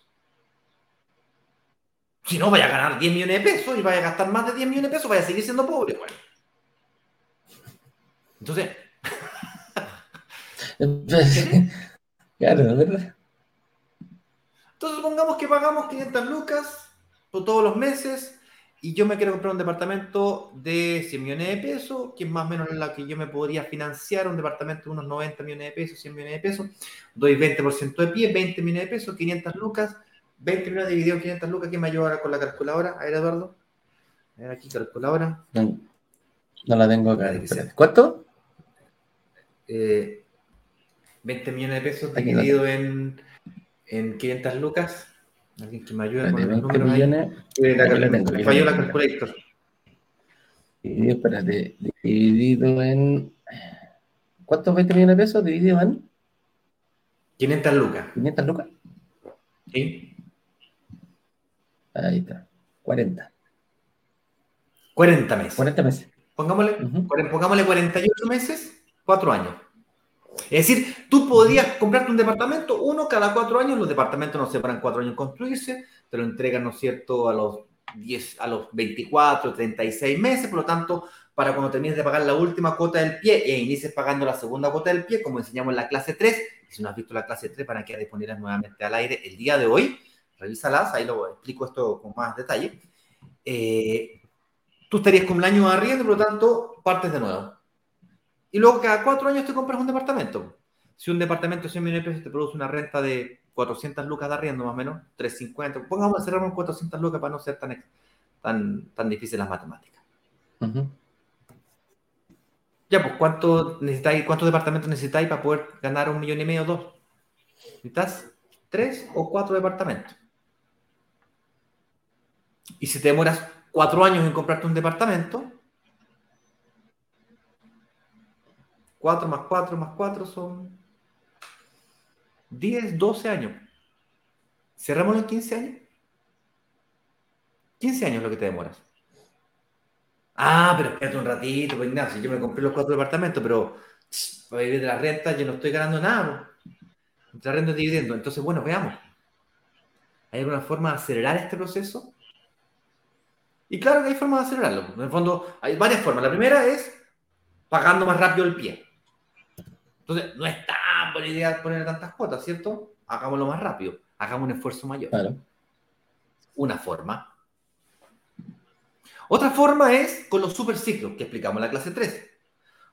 Si no, vaya a ganar 10 millones de pesos y vaya a gastar más de 10 millones de pesos, vaya a seguir siendo pobre. Bueno. Entonces. claro, ¿verdad? Entonces, supongamos que pagamos 500 lucas por todos los meses y yo me quiero comprar un departamento de 100 millones de pesos, que es más o menos la que yo me podría financiar, un departamento de unos 90 millones de pesos, 100 millones de pesos, doy 20% de pie, 20 millones de pesos, 500 lucas, 20 millones dividido en 500 lucas, ¿quién me ayuda ahora con la calculadora? A ver, Eduardo. A ver, aquí calculadora. No, no la tengo acá. ¿Cuánto? Eh, 20 millones de pesos dividido en, en 500 lucas. Alguien que me ayude con los números millones, ahí. La, la, tengo, falló la calculator. Dividido, espérate, dividido en... ¿Cuántos 20 millones de pesos dividido en? 500 lucas. 500 lucas. Sí. Ahí está. 40. 40 meses. 40 meses. Pongámosle, uh -huh. pongámosle 48 meses, 4 años. Es decir, tú podrías comprarte un departamento, uno cada cuatro años, los departamentos no se paran cuatro años en construirse, te lo entregan, ¿no es cierto?, a los, 10, a los 24, 36 meses, por lo tanto, para cuando termines de pagar la última cuota del pie e inicies pagando la segunda cuota del pie, como enseñamos en la clase 3, si no has visto la clase 3 para que disponibles nuevamente al aire el día de hoy, revísalas, ahí lo explico esto con más detalle. Eh, tú estarías con un año arriendo, por lo tanto, partes de nuevo. Y luego cada cuatro años te compras un departamento. Si un departamento de 100 millones de pesos te produce una renta de 400 lucas de arriendo, más o menos, 350, pongamos a cerrar 400 lucas para no ser tan, tan, tan difíciles las matemáticas. Uh -huh. Ya, pues, ¿cuánto necesitáis, ¿cuántos departamentos necesitáis para poder ganar un millón y medio o dos? ¿Necesitas tres o cuatro departamentos? Y si te demoras cuatro años en comprarte un departamento, 4 más 4 más 4 son 10, 12 años. Cerramos en 15 años. 15 años es lo que te demoras. Ah, pero espérate un ratito, pues Ignacio, yo me compré los cuatro departamentos, pero para vivir de la renta yo no estoy ganando nada. La renta es dividendo. Entonces, bueno, veamos. ¿Hay alguna forma de acelerar este proceso? Y claro que hay formas de acelerarlo. En el fondo, hay varias formas. La primera es pagando más rápido el pie. Entonces, no es tan buena idea poner tantas cuotas, ¿cierto? Hagámoslo más rápido, hagamos un esfuerzo mayor. Claro. Una forma. Otra forma es con los superciclos que explicamos en la clase 3.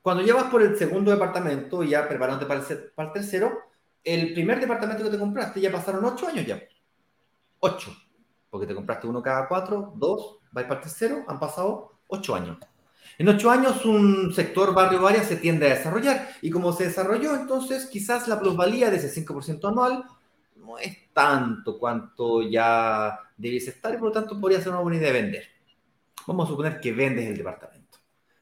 Cuando llevas por el segundo departamento y ya preparándote para el, para el tercero, el primer departamento que te compraste ya pasaron 8 años ya. 8. Porque te compraste uno cada 4, 2, vais para el tercero, han pasado 8 años. En ocho años un sector barrio área se tiende a desarrollar y como se desarrolló, entonces quizás la plusvalía de ese 5% anual no es tanto cuanto ya debiese estar y por lo tanto podría ser una buena idea de vender. Vamos a suponer que vendes el departamento.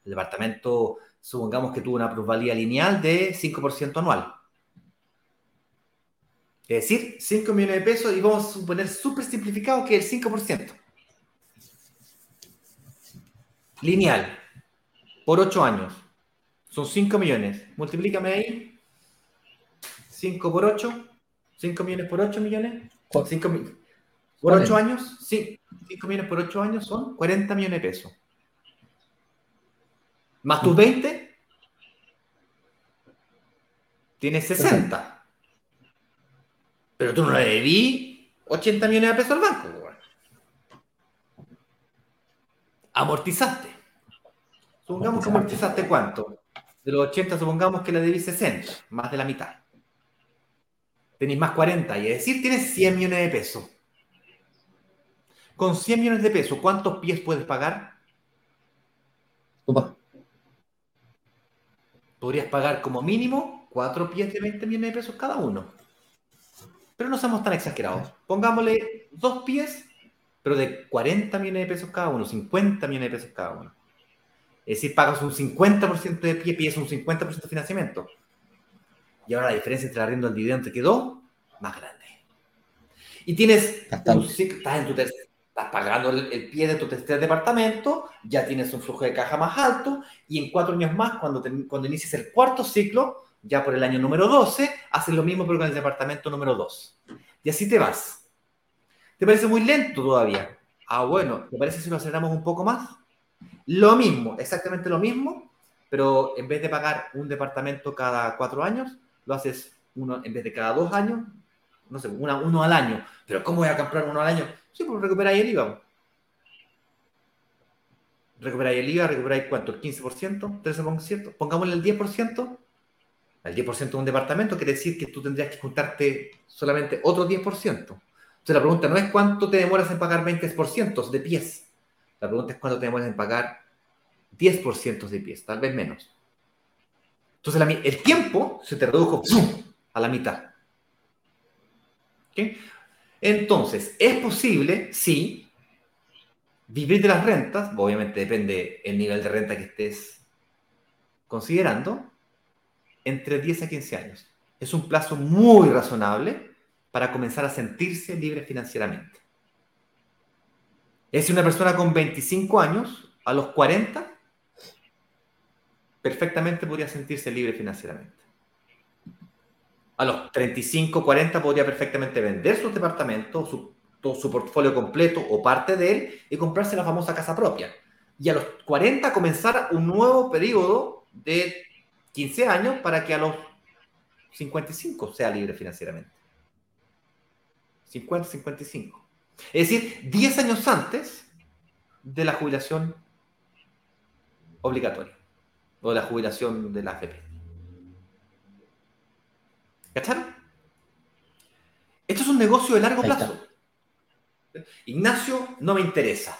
El departamento, supongamos que tuvo una plusvalía lineal de 5% anual. Es decir, 5 millones de pesos y vamos a suponer súper simplificado que el 5%. Lineal por 8 años. Son 5 millones. Multiplícame ahí. 5 por 8. 5 millones por 8 millones. 5 mil. Por 8 años. Sí. 5 millones por 8 años son 40 millones de pesos. Más tus 20. Tienes 60. Pero tú no le debí 80 millones de pesos al banco. Amortizaste. Supongamos que amortizaste cuánto. De los 80, supongamos que le debís 60, más de la mitad. Tenéis más 40, y es decir, tienes 100 millones de pesos. Con 100 millones de pesos, ¿cuántos pies puedes pagar? Opa. Podrías pagar como mínimo 4 pies de 20 millones de pesos cada uno. Pero no somos tan exagerados. Pongámosle 2 pies, pero de 40 millones de pesos cada uno, 50 millones de pesos cada uno. Es decir, pagas un 50% de pie, pides un 50% de financiamiento. Y ahora la diferencia entre el arriendo y el dividendo te quedó más grande. Y tienes, un, estás, en tu tercer, estás pagando el, el, pie de tu tercer departamento, ya tienes un flujo de caja más alto, y en cuatro años más, cuando, te, cuando inicies el cuarto ciclo, ya por el año número 12, haces lo mismo pero con el departamento número 2. Y así te vas. ¿Te parece muy lento todavía? Ah, bueno, ¿te parece si lo aceleramos un poco más? Lo mismo, exactamente lo mismo, pero en vez de pagar un departamento cada cuatro años, lo haces uno en vez de cada dos años, no sé, uno al año. Pero ¿cómo voy a comprar uno al año? Sí, pues recuperáis el IVA. Recuperáis el IVA, recuperáis cuánto, el 15%, 13%, pongámosle el 10%. El 10% de un departamento quiere decir que tú tendrías que juntarte solamente otro 10%. Entonces la pregunta no es cuánto te demoras en pagar 20% de pies. La pregunta es cuánto te demoras en pagar 10% de pies, tal vez menos. Entonces el tiempo se te redujo a la mitad. Entonces, ¿es posible? Sí. Vivir de las rentas, obviamente depende el nivel de renta que estés considerando, entre 10 a 15 años. Es un plazo muy razonable para comenzar a sentirse libre financieramente. Es una persona con 25 años, a los 40, perfectamente podría sentirse libre financieramente a los 35, 40 podría perfectamente vender su departamento, su, su portfolio completo o parte de él y comprarse la famosa casa propia. Y a los 40 comenzar un nuevo periodo de 15 años para que a los 55 sea libre financieramente. 50, 55. Es decir, 10 años antes de la jubilación obligatoria o de la jubilación de la AFP. ¿Cacharon? Esto es un negocio de largo plazo. Ignacio, no me interesa.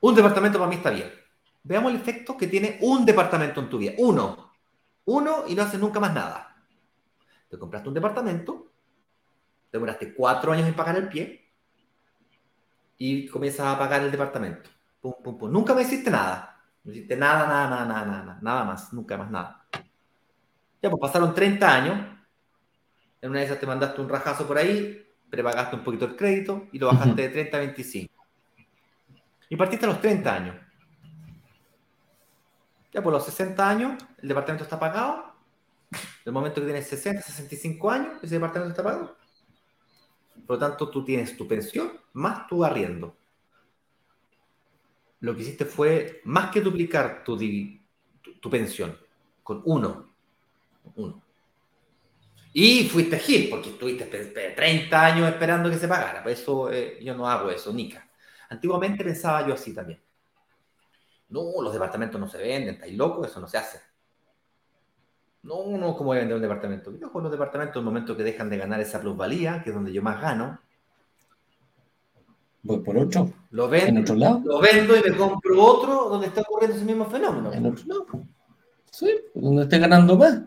Un departamento para mí está bien. Veamos el efecto que tiene un departamento en tu vida. Uno. Uno y no haces nunca más nada. Te compraste un departamento, demoraste cuatro años en pagar el pie y comienzas a pagar el departamento. Pum, pum, pum. Nunca me hiciste nada. No hiciste nada, nada, nada, nada, nada, nada más. Nunca más nada. Ya, pues pasaron 30 años. En una de esas te mandaste un rajazo por ahí, prepagaste un poquito el crédito y lo bajaste de 30 a 25. Y partiste a los 30 años. Ya por los 60 años, el departamento está pagado. El momento que tienes 60, 65 años, ese departamento está pagado. Por lo tanto, tú tienes tu pensión más tu arriendo. Lo que hiciste fue más que duplicar tu, tu, tu pensión con uno uno. Y fuiste Gil, porque estuviste 30 años esperando que se pagara. Por eso eh, yo no hago eso, Nica. Antiguamente pensaba yo así también. No, los departamentos no se venden, estáis locos, eso no se hace. No, no, ¿cómo voy a vender un departamento? Yo con los departamentos, en el momento que dejan de ganar esa plusvalía, que es donde yo más gano. Voy por otro. Lo vendo, ¿En otro lado? lo vendo y me compro otro donde está ocurriendo ese mismo fenómeno. En otro lado. Sí, donde esté ganando más.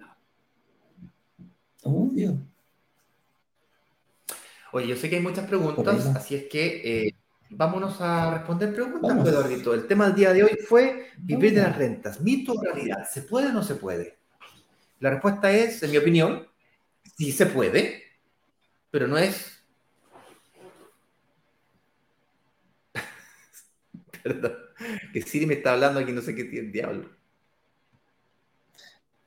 Obvio. Oye, yo sé que hay muchas preguntas, así es que eh, vámonos a responder preguntas, Eduardito. El tema del día de hoy fue vivir de las rentas. ¿Mito o realidad? ¿Se puede o no se puede? La respuesta es, en mi opinión, sí se puede, pero no es. Perdón, que Siri me está hablando aquí, no sé qué tiene diablo.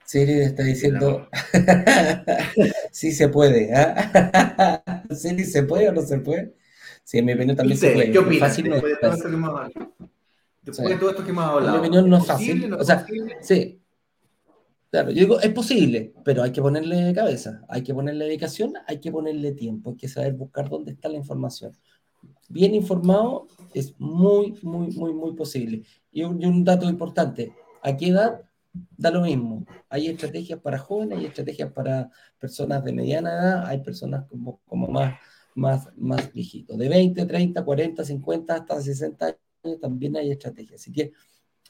Siri está diciendo, sí se puede. ¿ah? Siri, ¿se puede o no se puede? Sí, en mi opinión también se puede. ¿Qué opinas? Fácil Después, de todo esto que hemos hablado. Después de todo esto que hemos hablado. En mi opinión no es fácil. o sea, sí. Claro, yo digo, es posible, pero hay que ponerle cabeza, hay que ponerle dedicación, hay que ponerle tiempo, hay que saber buscar dónde está la información. Bien informado es muy, muy, muy, muy posible. Y un, dato importante, ¿a qué edad da lo mismo. Hay estrategias para jóvenes, hay estrategias para personas de mediana edad, hay personas como, como más, más, más viejitos. De 20, 30, 40, 50 hasta 60 años también hay estrategias. Así que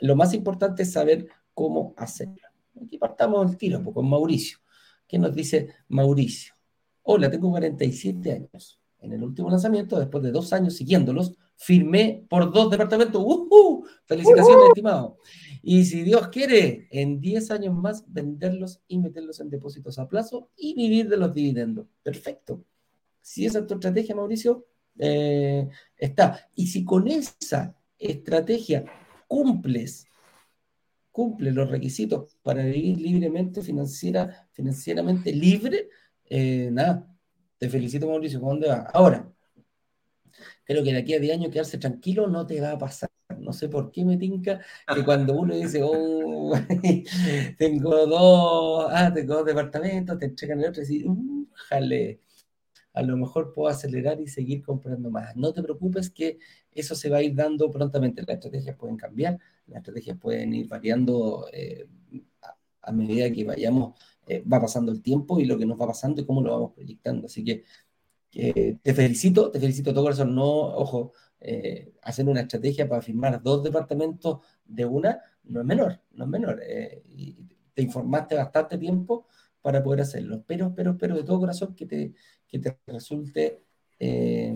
lo más importante es saber cómo hacerlo. Aquí partamos el tiro pues, con Mauricio. ¿Qué nos dice Mauricio? Hola, tengo 47 años. En el último lanzamiento, después de dos años siguiéndolos, firmé por dos departamentos. ¡Uh! Felicitaciones, estimado. Y si Dios quiere, en 10 años más venderlos y meterlos en depósitos a plazo y vivir de los dividendos. Perfecto. Si esa es tu estrategia, Mauricio, eh, está. Y si con esa estrategia cumples, cumple los requisitos para vivir libremente, financiera, financieramente libre, eh, nada, te felicito, Mauricio. ¿Cómo dónde va? Ahora, creo que de aquí a 10 años quedarse tranquilo no te va a pasar no sé por qué me tinca que cuando uno dice, oh, tengo dos, ah, tengo dos departamentos, te entregan el otro y dices, uh, jale, a lo mejor puedo acelerar y seguir comprando más. No te preocupes que eso se va a ir dando prontamente. Las estrategias pueden cambiar, las estrategias pueden ir variando eh, a, medida que vayamos, eh, va pasando el tiempo y lo que nos va pasando y cómo lo vamos proyectando. Así que te felicito, te felicito todo corazón. No, ojo, eh, hacer una estrategia para firmar dos departamentos de una no es menor, no es menor. y te informaste bastante tiempo para poder hacerlo. Pero, pero, pero de todo corazón que te, que te resulte, eh,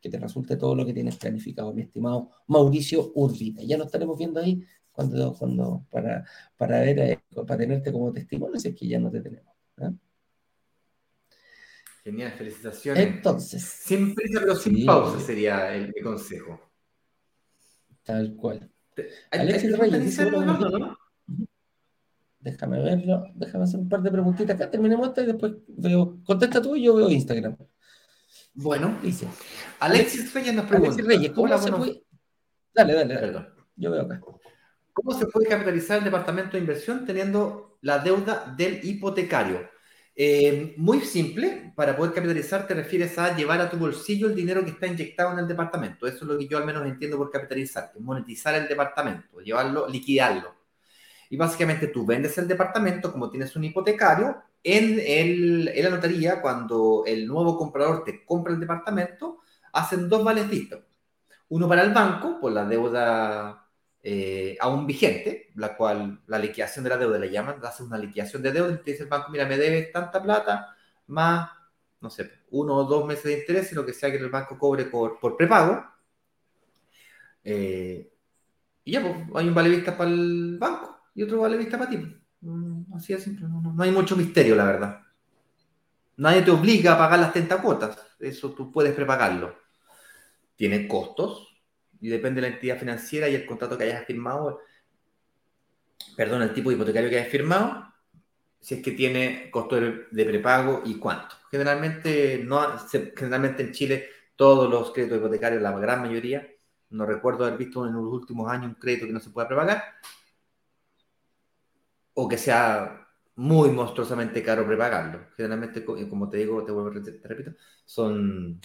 que te resulte todo lo que tienes planificado, mi estimado Mauricio Urbina. Ya nos estaremos viendo ahí cuando, cuando para, para ver, eh, para tenerte como testimonio, si es que ya no te tenemos. ¿eh? Genial, felicitaciones. Entonces. Sin prisa, pero sin pausa sería el, consejo. Tal cual. Alexis Reyes dice, ¿no? Déjame verlo, déjame hacer un par de preguntitas acá, terminemos esta y después veo, contesta tú y yo veo Instagram. Bueno, dice. Alexis Reyes nos pregunta. Alexis Reyes, ¿cómo se puede? Dale, dale, Perdón. Yo veo acá. ¿Cómo se puede capitalizar el departamento de inversión teniendo la deuda del hipotecario? Eh, muy simple, para poder capitalizar te refieres a llevar a tu bolsillo el dinero que está inyectado en el departamento. Eso es lo que yo al menos entiendo por capitalizar, monetizar el departamento, llevarlo, liquidarlo. Y básicamente tú vendes el departamento como tienes un hipotecario. En, el, en la notaría, cuando el nuevo comprador te compra el departamento, hacen dos vales. Uno para el banco, por la deuda eh, aún vigente, la cual la liquidación de la deuda le llaman, hace una liquidación de deuda y te dice el banco, mira, me debes tanta plata, más, no sé, uno o dos meses de interés, lo que sea que el banco cobre por, por prepago. Eh, y ya, pues, hay un vale vista para el banco y otro vale vista para ti. Mm, así es simple, no, hay mucho misterio, la verdad. Nadie te obliga a pagar las 30 cuotas, eso tú puedes prepagarlo. Tiene costos y depende de la entidad financiera y el contrato que hayas firmado, perdón, el tipo de hipotecario que hayas firmado, si es que tiene costo de prepago y cuánto. Generalmente, no, generalmente en Chile todos los créditos hipotecarios, la gran mayoría, no recuerdo haber visto en los últimos años un crédito que no se pueda prepagar, o que sea muy monstruosamente caro prepagarlo. Generalmente, como te digo, te vuelvo te repito, son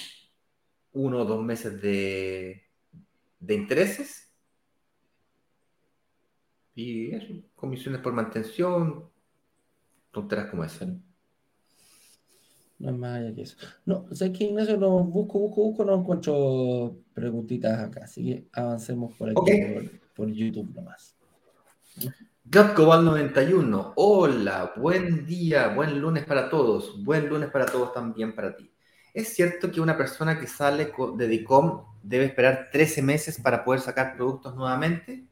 uno o dos meses de, de intereses y eso, comisiones por mantención, tonteras como esa. ¿no? es más allá que eso. No, o sea que Ignacio, no busco, busco, busco, no encuentro preguntitas acá, así que avancemos por aquí, por, por, YouTube nomás. Gatcobal 91, hola, buen día, buen lunes para todos, buen lunes para todos también para ti. ¿Es cierto que una persona que sale de DICOM debe esperar 13 meses para poder sacar productos nuevamente?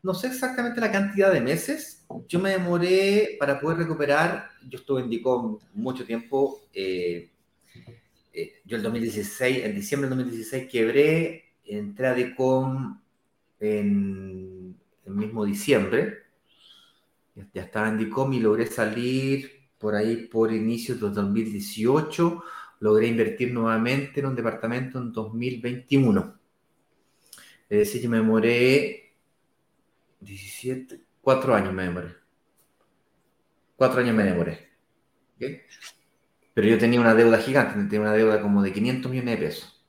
No sé exactamente la cantidad de meses. Yo me demoré para poder recuperar, yo estuve en DICOM mucho tiempo, eh, eh, yo el 2016, en diciembre del 2016 quebré, entré a DICOM en el mismo diciembre ya estaba en DICOM y logré salir por ahí por inicios de 2018. Logré invertir nuevamente en un departamento en 2021. Es decir, yo me demoré 17, 4 años me demoré. 4 años me demoré. Pero yo tenía una deuda gigante, tenía una deuda como de 500 millones de pesos.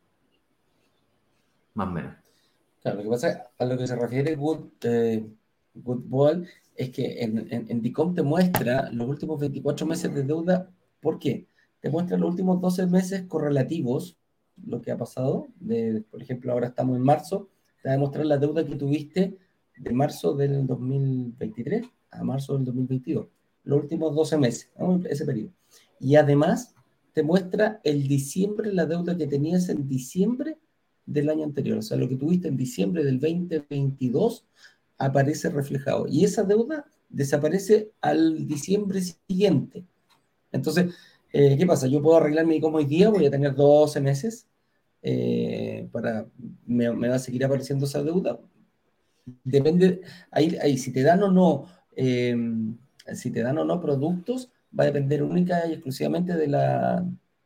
Más o menos. Claro, lo que pasa a lo que se refiere Good, eh, Good es que en, en, DICOM te muestra los últimos 24 meses de deuda. ¿Por qué? Te muestra los últimos 12 meses correlativos, lo que ha pasado. De, por ejemplo, ahora estamos en marzo, te va a mostrar la deuda que tuviste de marzo del 2023 a marzo del 2022. Los últimos 12 meses, ese periodo. Y además te muestra el diciembre, la deuda que tenías en diciembre del año anterior. O sea, lo que tuviste en diciembre del 2022 aparece reflejado. Y esa deuda desaparece al diciembre siguiente. Entonces, eh, ¿qué pasa? Yo puedo arreglar mi hoy día, voy a tener 12 meses, eh, para, me, va a seguir apareciendo esa deuda. Depende, ahí, ahí si te dan o no, em, si te dan o no productos, va a depender única y exclusivamente de la,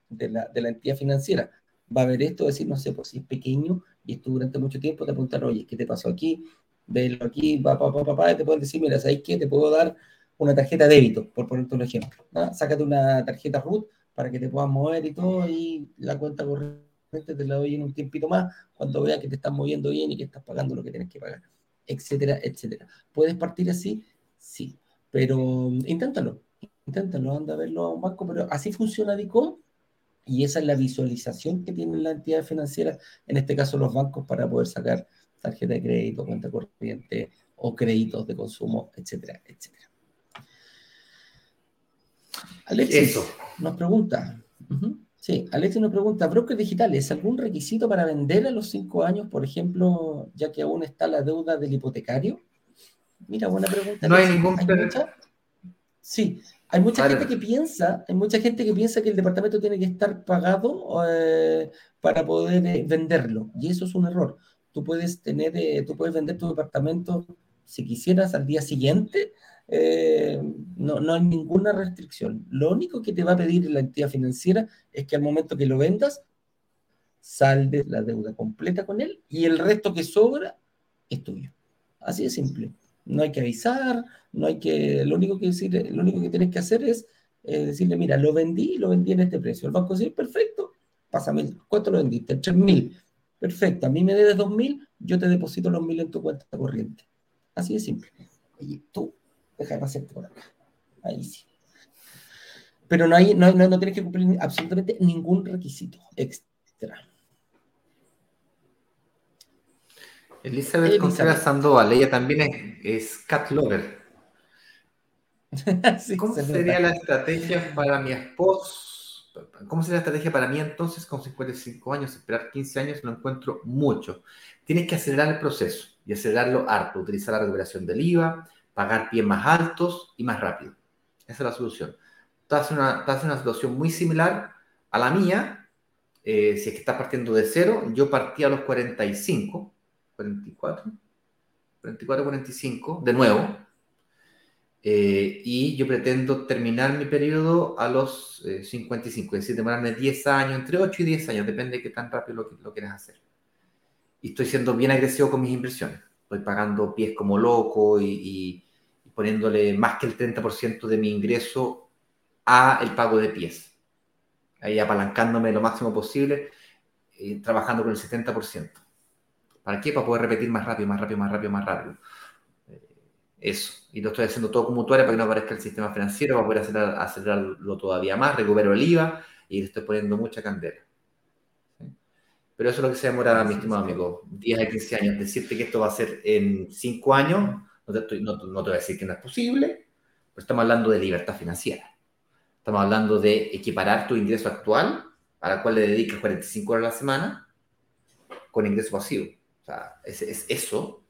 de la, de la entidad financiera. Va a haber esto, decir, no sé, pues si es pequeño, y tú durante mucho tiempo te apuntan, oye, ¿qué te pasó aquí? Velo aquí, va, pa, pa, pa, y te pueden decir, mira, ¿sabes qué? Te puedo dar una tarjeta débito, por ponerte un ejemplo. Sácate una tarjeta RUT para que te puedas mover y todo, y la cuenta corriente te la doy en un tiempito más, cuando veas que te estás moviendo bien y que estás pagando lo que tienes que pagar, etcétera, etcétera. ¿Puedes partir así? Sí, pero inténtalo, inténtalo, anda a verlo a un banco, pero así funciona DICOM y esa es la visualización que tienen las entidades financieras, en este caso los bancos, para poder sacar tarjeta de crédito, cuenta corriente o créditos de consumo, etcétera, etcétera. Alexis nos pregunta, sí, Alexis nos pregunta, brokers digitales, ¿algún requisito para vender a los cinco años, por ejemplo, ya que aún está la deuda del hipotecario? Mira, buena pregunta. No hay ningún... Sí, hay mucha gente que piensa, hay mucha gente que piensa que el departamento tiene que estar pagado eh, para poder eh, venderlo, y eso es un error. Tú puedes tener, eh, tú puedes vender tu departamento si quisieras al día siguiente, no, no hay ninguna restricción. Lo único que te va a pedir la entidad financiera es que al momento que lo vendas, saldes la deuda completa con él y el resto que sobra es tuyo. Así de simple no hay que avisar, no hay que, lo único que decir, lo único que tienes que hacer es eh, decirle, mira, lo vendí, lo vendí en este precio. El banco dice, perfecto, pásame, ¿cuánto lo vendiste? En mil. Perfecto, a mí me debes dos mil, yo te deposito los mil en tu cuenta corriente. Así de simple. Oye, tú, deja de pasarte por acá. Ahí sí. Pero no, hay, no, no, no tienes que cumplir absolutamente ningún requisito extra. Elizabeth Contreras Sandoval, ella también es, cat lover. ¿Cómo sería la estrategia para mi esposo? ¿Cómo sería la estrategia para mí entonces con 55 años? Esperar 15 años lo encuentro mucho. Tienes que acelerar el proceso y acelerarlo harto. Utilizar la recuperación del IVA, pagar pies más altos y más rápido. Esa es la solución. Estás en una, estás en una situación muy similar a la mía. Eh, si es que estás partiendo de cero, yo partí a los 45 44, 44, 45, de nuevo. Eh, y yo pretendo terminar mi periodo a los 55, eh, es decir, demorarme 10 años, entre 8 y 10 años, depende de qué tan rápido lo, lo quieras hacer. Y estoy siendo bien agresivo con mis inversiones. Estoy pagando pies como loco y, poniéndole más que el 30% de mi ingreso a el pago de pies. Ahí apalancándome lo máximo posible, y eh, trabajando con el 70%. ¿Para qué? Para poder repetir más rápido, más rápido, más rápido, más rápido. Eso. Y lo estoy haciendo todo como mutuario para que no aparezca el sistema financiero, para poder acelerarlo todavía más. Recupero el IVA y le estoy poniendo mucha candela. Pero eso es lo que se demora, mi estimado amigo. 10 a 15 años. Decirte que esto va a ser en 5 años, no te, no te voy a decir que no es posible, pero estamos hablando de libertad financiera. Estamos hablando de equiparar tu ingreso actual, a la cual le dedicas 45 horas a la semana, con ingreso pasivo. O sea, es, eso.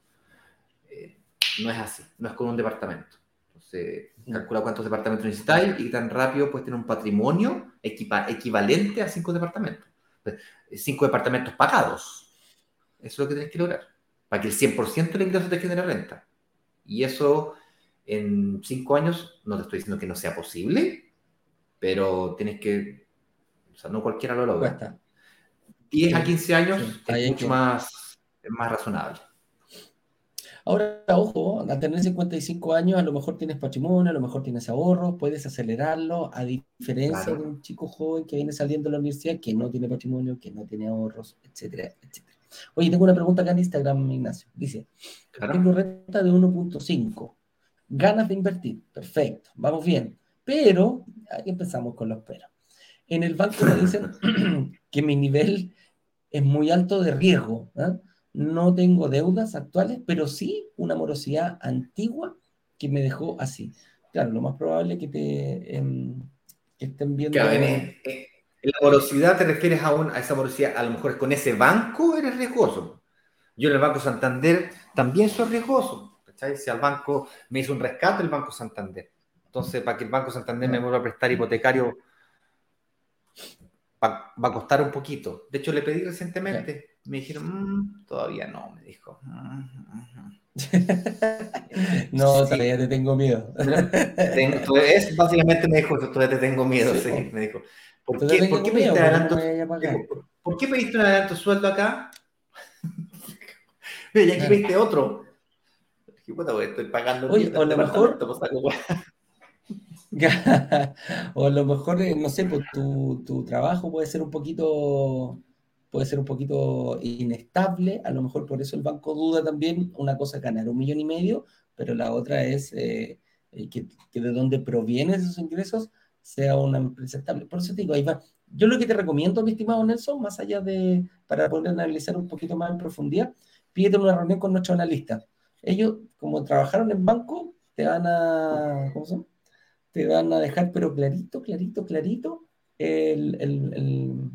No es así, no es con un departamento. Entonces, calcula cuántos departamentos necesitáis y tan rápido puedes tener un patrimonio equivalente a cinco departamentos. Cinco departamentos pagados. Eso es lo que tienes que lograr. Para que el 100% del ingreso te genere renta. Y eso en cinco años, no te estoy diciendo que no sea posible, pero tienes que, o sea, no cualquiera lo logra. 10 a 15 años es mucho más es más razonable. Ahora, ojo, al tener 55 años, a lo mejor tienes patrimonio, a lo mejor tienes ahorros, puedes acelerarlo, a diferencia de un chico joven que viene saliendo de la universidad, que no tiene patrimonio, que no tiene ahorros, etcétera, etcétera. Oye, tengo una pregunta acá en Instagram, Ignacio. Dice, tengo renta de 1.5, ganas de invertir, perfecto, vamos bien, pero, aquí empezamos con los peros. En el banco me dicen que mi nivel es muy alto de riesgo, ¿eh? No tengo deudas actuales, pero sí una morosidad antigua que me dejó así. Claro, lo más probable es que te em, estén viendo. Eh, eh, la morosidad te refieres a, a esa morosidad, a lo mejor con ese banco eres riesgoso. Yo en el Banco Santander también soy riesgoso. Si al banco me hizo un rescate, el Banco Santander. Entonces, para que el Banco Santander me vuelva a prestar hipotecario, va, va a costar un poquito. De hecho, le pedí recientemente me dijeron, mm, todavía no, me dijo. no, todavía te tengo miedo. es, básicamente me dijo, todavía te tengo miedo, sí, me dijo. ¿Por qué, ¿por qué pediste adelanto, ¿por, qué pediste un adelanto sueldo acá? y aquí viste otro. estoy pagando. Oye, o a lo mejor. o a lo mejor, eh, no sé, pues tu, tu trabajo puede ser un poquito puede ser un poquito inestable, a lo mejor por eso el banco duda también, una cosa es ganar un millón y medio, pero la otra es eh, eh, que, de dónde provienen esos ingresos sea una empresa estable. Por eso te digo, ahí va. Yo lo que te recomiendo, mi estimado Nelson, más allá de, para poder analizar un poquito más en profundidad, pídete una reunión con nuestro analista. Ellos, como trabajaron en banco, te van a, ¿cómo llama? Te van a dejar, pero clarito, clarito, clarito, el, el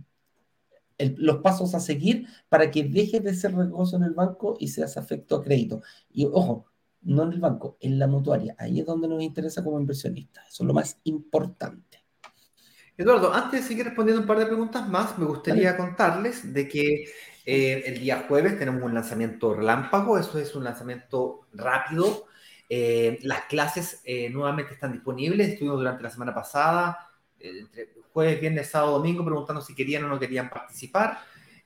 los pasos a seguir para que dejes de ser riesgoso en el banco y seas afecto a crédito. Y ojo, no en el banco, en la mutuaria. Ahí es donde nos interesa como inversionistas. Eso es lo más importante. Eduardo, antes de seguir respondiendo un par de preguntas más, me gustaría contarles de que eh, el día jueves tenemos un lanzamiento relámpago. Eso es un lanzamiento rápido. Eh, las clases eh, nuevamente están disponibles. Estuvimos durante la semana pasada, entre jueves, viernes, sábado, domingo, preguntando si querían o no querían participar.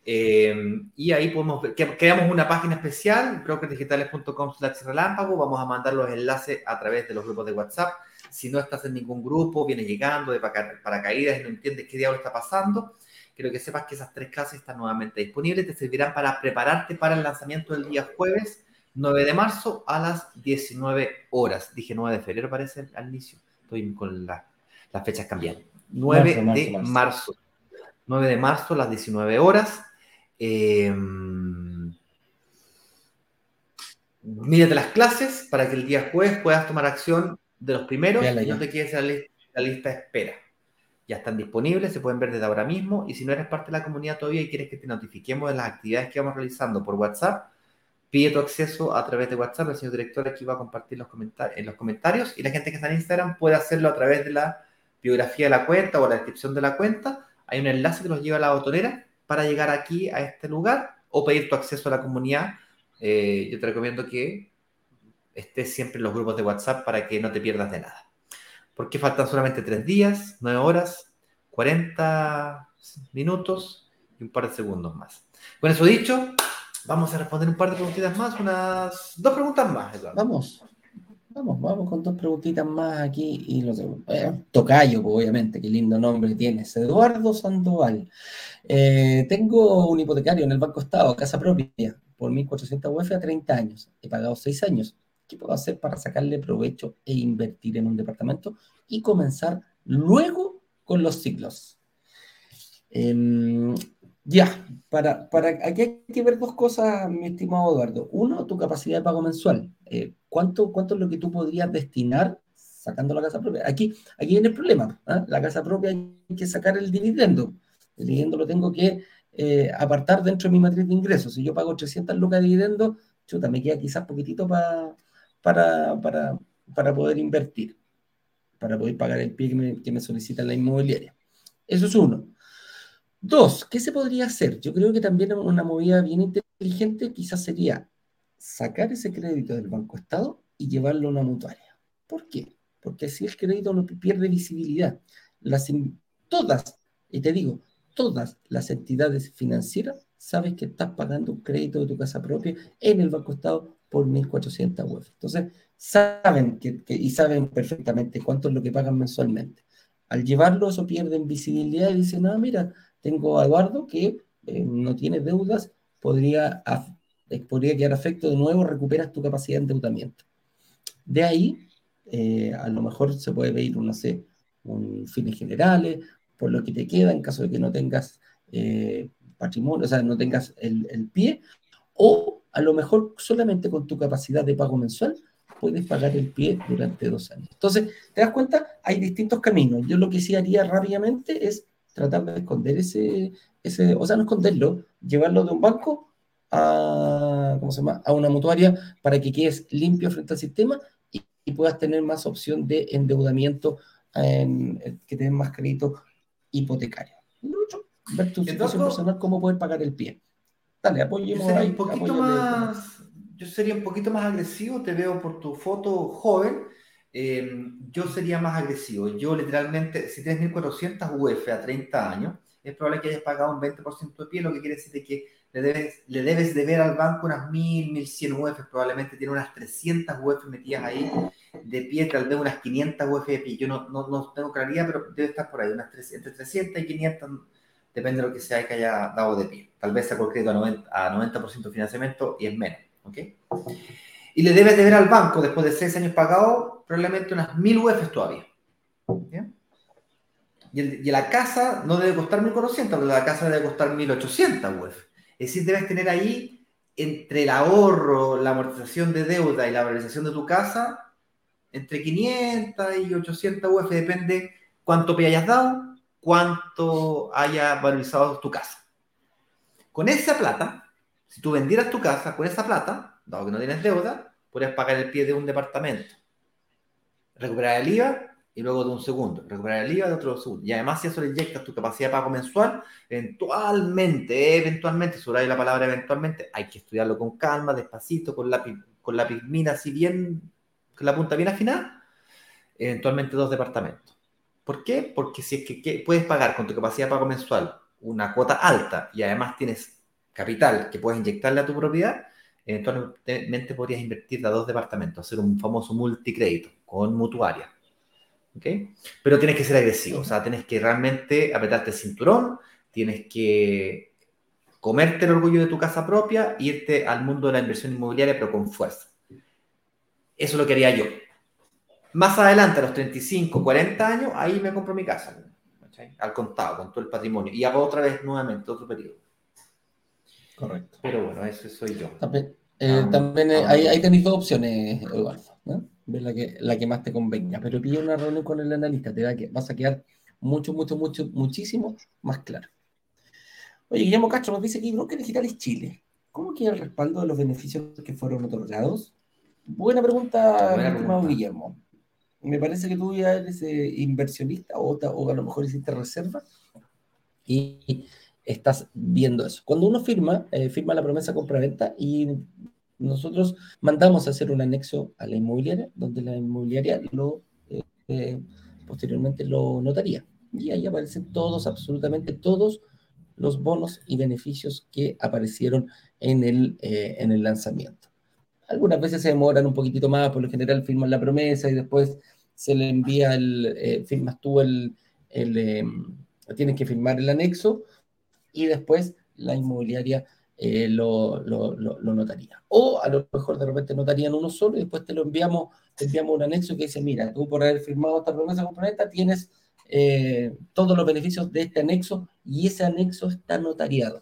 Eh, y ahí podemos ver, creamos una página especial, brokersdigitales.com relámpago, vamos a mandar los enlaces a través de los grupos de WhatsApp. Si no estás en ningún grupo, vienes llegando de paracaídas y no entiendes qué diablo está pasando, quiero que sepas que esas tres clases están nuevamente disponibles, te servirán para prepararte para el lanzamiento del día jueves 9 de marzo a las 19 horas. Dije 9 de febrero parece al inicio, estoy con las fechas cambiando. 9 de marzo. 9 de marzo a las 19 horas. Eh, mírate las clases para que el día jueves puedas tomar acción de los primeros y no te quedes en la, lista de espera. Ya están disponibles, se pueden ver desde ahora mismo. Y si no eres parte de la comunidad todavía y quieres que te notifiquemos de las actividades que vamos realizando por WhatsApp, pide tu acceso a través de WhatsApp. El señor director aquí va a compartir los en los comentarios. Y la gente que está en Instagram puede hacerlo a través de la biografía de la cuenta o la descripción de la cuenta, hay un enlace que los lleva a la botonera para llegar aquí a este lugar o pedir tu acceso a la comunidad. Eh, yo te recomiendo que estés siempre en los grupos de WhatsApp para que no te pierdas de nada. Porque faltan solamente tres días, nueve horas, 40 minutos y un par de segundos más. Con eso dicho, vamos a responder un par de preguntitas más, unas dos preguntas más, Eduardo. Vamos. Vamos, vamos con dos preguntitas más aquí y los eh, Tocayo, pues, obviamente, qué lindo nombre tienes. Eduardo Sandoval. Eh, tengo un hipotecario en el Banco Estado, casa propia, por 1.400 UF a 30 años. He pagado 6 años. ¿Qué puedo hacer para sacarle provecho e invertir en un departamento y comenzar luego con los ciclos? Em, ya, para, para, aquí hay que ver dos cosas, mi estimado Eduardo. Uno, tu capacidad de pago mensual. Eh, ¿cuánto, ¿Cuánto es lo que tú podrías destinar sacando la casa propia? Aquí, aquí viene el problema. ¿ah? La casa propia hay que sacar el dividendo. El dividendo lo tengo que eh, apartar dentro de mi matriz de ingresos. Si yo pago 300 lucas de dividendo, chuta, me queda quizás poquitito para, para, para poder invertir, para poder pagar el pie que me, que me solicita la inmobiliaria. Eso es uno. Dos, ¿qué se podría hacer? Yo creo que también una movida bien inteligente quizás sería sacar ese crédito del Banco Estado y llevarlo a una mutuaria. ¿Por qué? Porque así el crédito no pierde visibilidad. Todas, y te digo, todas las entidades financieras sabes que estás pagando un crédito de tu casa propia en el Banco Estado por 1.400 UF. Entonces, saben que, y saben perfectamente cuánto es lo que pagan mensualmente. Al llevarlo, eso pierden visibilidad y dicen, ah, mira, tengo a Eduardo que eh, no tiene deudas, podría, eh, podría quedar afecto de nuevo, recuperas tu capacidad de endeudamiento. De ahí, eh, a lo mejor se puede pedir, no sé, un fines generales, por lo que te queda en caso de que no tengas patrimonio, o sea, no tengas el, el pie, o a lo mejor solamente con tu capacidad de pago mensual puedes pagar el pie durante dos años. Entonces, ¿te das cuenta? Hay distintos caminos. Yo lo que sí haría rápidamente es tratar de esconder ese, ese, o sea, no esconderlo, llevarlo de un banco a, ¿cómo se llama? a una mutuaria para que quedes limpio frente al sistema y, puedas tener más opción de endeudamiento, en, que te más crédito hipotecario. ver tu situación personal, cómo poder pagar el pie. Dale, apoyemos yo un poquito más, Yo sería un poquito más agresivo, te veo por tu foto joven Em, yo sería más agresivo. Yo literalmente, si tienes 1400 UF a 30 años, es probable que hayas pagado un 20% de pie, lo que quiere decir que le debes, le debes deber al banco unas 1000, 1100 UF, probablemente tiene unas 300 UF metidas ahí de pie, tal vez unas 500 UF de pie. Yo no, no, no tengo claridad, pero debe estar por ahí, unas 300, entre 300 y 500, depende de lo que sea que haya dado de pie. Tal vez sacó el crédito a 90%, a 90 de financiamiento y es menos. ¿ok? Y le debes deber al banco, después de 6 años pagado, probablemente unas 1000 UF todavía. y, la casa no debe costar 1400, pero la casa debe costar 1800 UF. Es decir, debes tener ahí entre el ahorro, la amortización de deuda y la valorización de tu casa, entre 500 y 800 UF, depende cuánto te hayas dado, cuánto haya valorizado tu casa. Con esa plata, si tú vendieras tu casa, con esa plata, dado que no tienes deuda, podrías pagar el pie de un departamento, recuperar el IVA y luego de un segundo, recuperar el IVA de otro segundo. Y además, si eso le inyectas tu capacidad de pago mensual, eventualmente, eventualmente, sobre la palabra eventualmente, hay que estudiarlo con calma, despacito, con la, con la pigmina así bien, con la punta bien afinada, eventualmente dos departamentos. ¿Por qué? Porque si es que, que puedes pagar con tu capacidad de pago mensual una cuota alta y además tienes capital que puedes inyectarle a tu propiedad, eventualmente podrías invertir a dos departamentos, hacer un famoso multicrédito con mutuaria pero tienes que ser agresivo, o sea, tienes que realmente apretarte el cinturón, tienes que comerte el orgullo de tu casa propia, irte al mundo de la inversión inmobiliaria, pero con fuerza. Eso lo quería yo. Más adelante, a los 35, 40 años, ahí me compro mi casa, al contado, con todo el patrimonio, y hago otra vez nuevamente otro periodo. Correcto. Pero bueno, eso soy yo. También, eh, también eh, hay, hay tenéis dos opciones, Eduardo. ¿no? ver la que, la que más te convenga. Pero pide una reunión con el analista, te da que vas a quedar mucho, mucho, mucho, muchísimo más claro. Oye, Guillermo Castro nos dice que Broker Digital es Chile. ¿Cómo queda el respaldo de los beneficios que fueron otorgados? Buena pregunta, estimado Guillermo. Me parece que tú ya eres eh, inversionista o, o, a lo mejor hiciste reserva y estás viendo eso. Cuando uno firma, eh, firma la promesa compra-venta y nosotros mandamos a hacer un anexo a la inmobiliaria, donde la inmobiliaria lo eh, eh, posteriormente lo notaría. Y ahí aparecen todos, absolutamente todos los bonos y beneficios que aparecieron en el, eh, en el lanzamiento. Algunas veces se demoran un poquitito más, por lo general firman la promesa y después se le envía el, firmas tú el, el em, tienes que firmar el anexo y después la inmobiliaria eh, lo, lo, notaría. O a lo mejor de repente notarían uno solo y después te lo enviamos, te enviamos un anexo que dice, mira, tú por haber firmado esta promesa componente tienes eh, todos los beneficios de este anexo y ese anexo está notariado.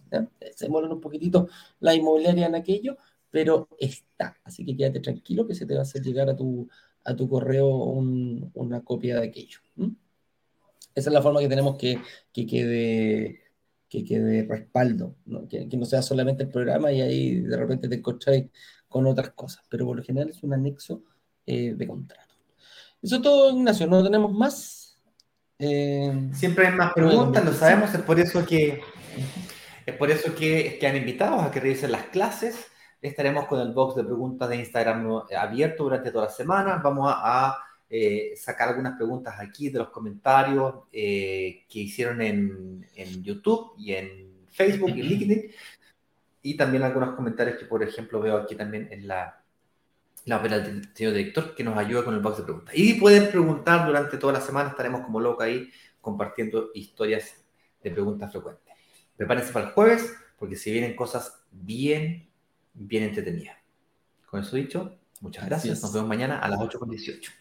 Se demoran un poquitito la inmobiliaria en aquello, pero está. Así que quédate tranquilo que se te va a hacer llegar a tu, a tu correo una copia de aquello. Esa es la forma que tenemos que, que quede que quede respaldo, ¿no? Que, no sea solamente el programa y ahí de repente te encontráis con otras cosas, pero por lo general es un anexo eh, de contrato. Eso es todo, Ignacio, no tenemos más. Eh, Siempre hay más preguntas, lo sabemos, es por eso que es por eso que, que han invitado a que revisen las clases. Estaremos con el box de preguntas de Instagram abierto durante toda la semana. Vamos a eh, sacar algunas preguntas aquí de los comentarios eh, que hicieron en, en, YouTube y en Facebook y LinkedIn. Y también algunos comentarios que, por ejemplo, veo aquí también en la, la del señor director que nos ayuda con el box de preguntas. Y pueden preguntar durante toda la semana, estaremos como loco ahí compartiendo historias de preguntas frecuentes. Prepárense para el jueves porque se vienen cosas bien, bien entretenidas. Con eso dicho, muchas gracias. Nos vemos mañana a las 8.18.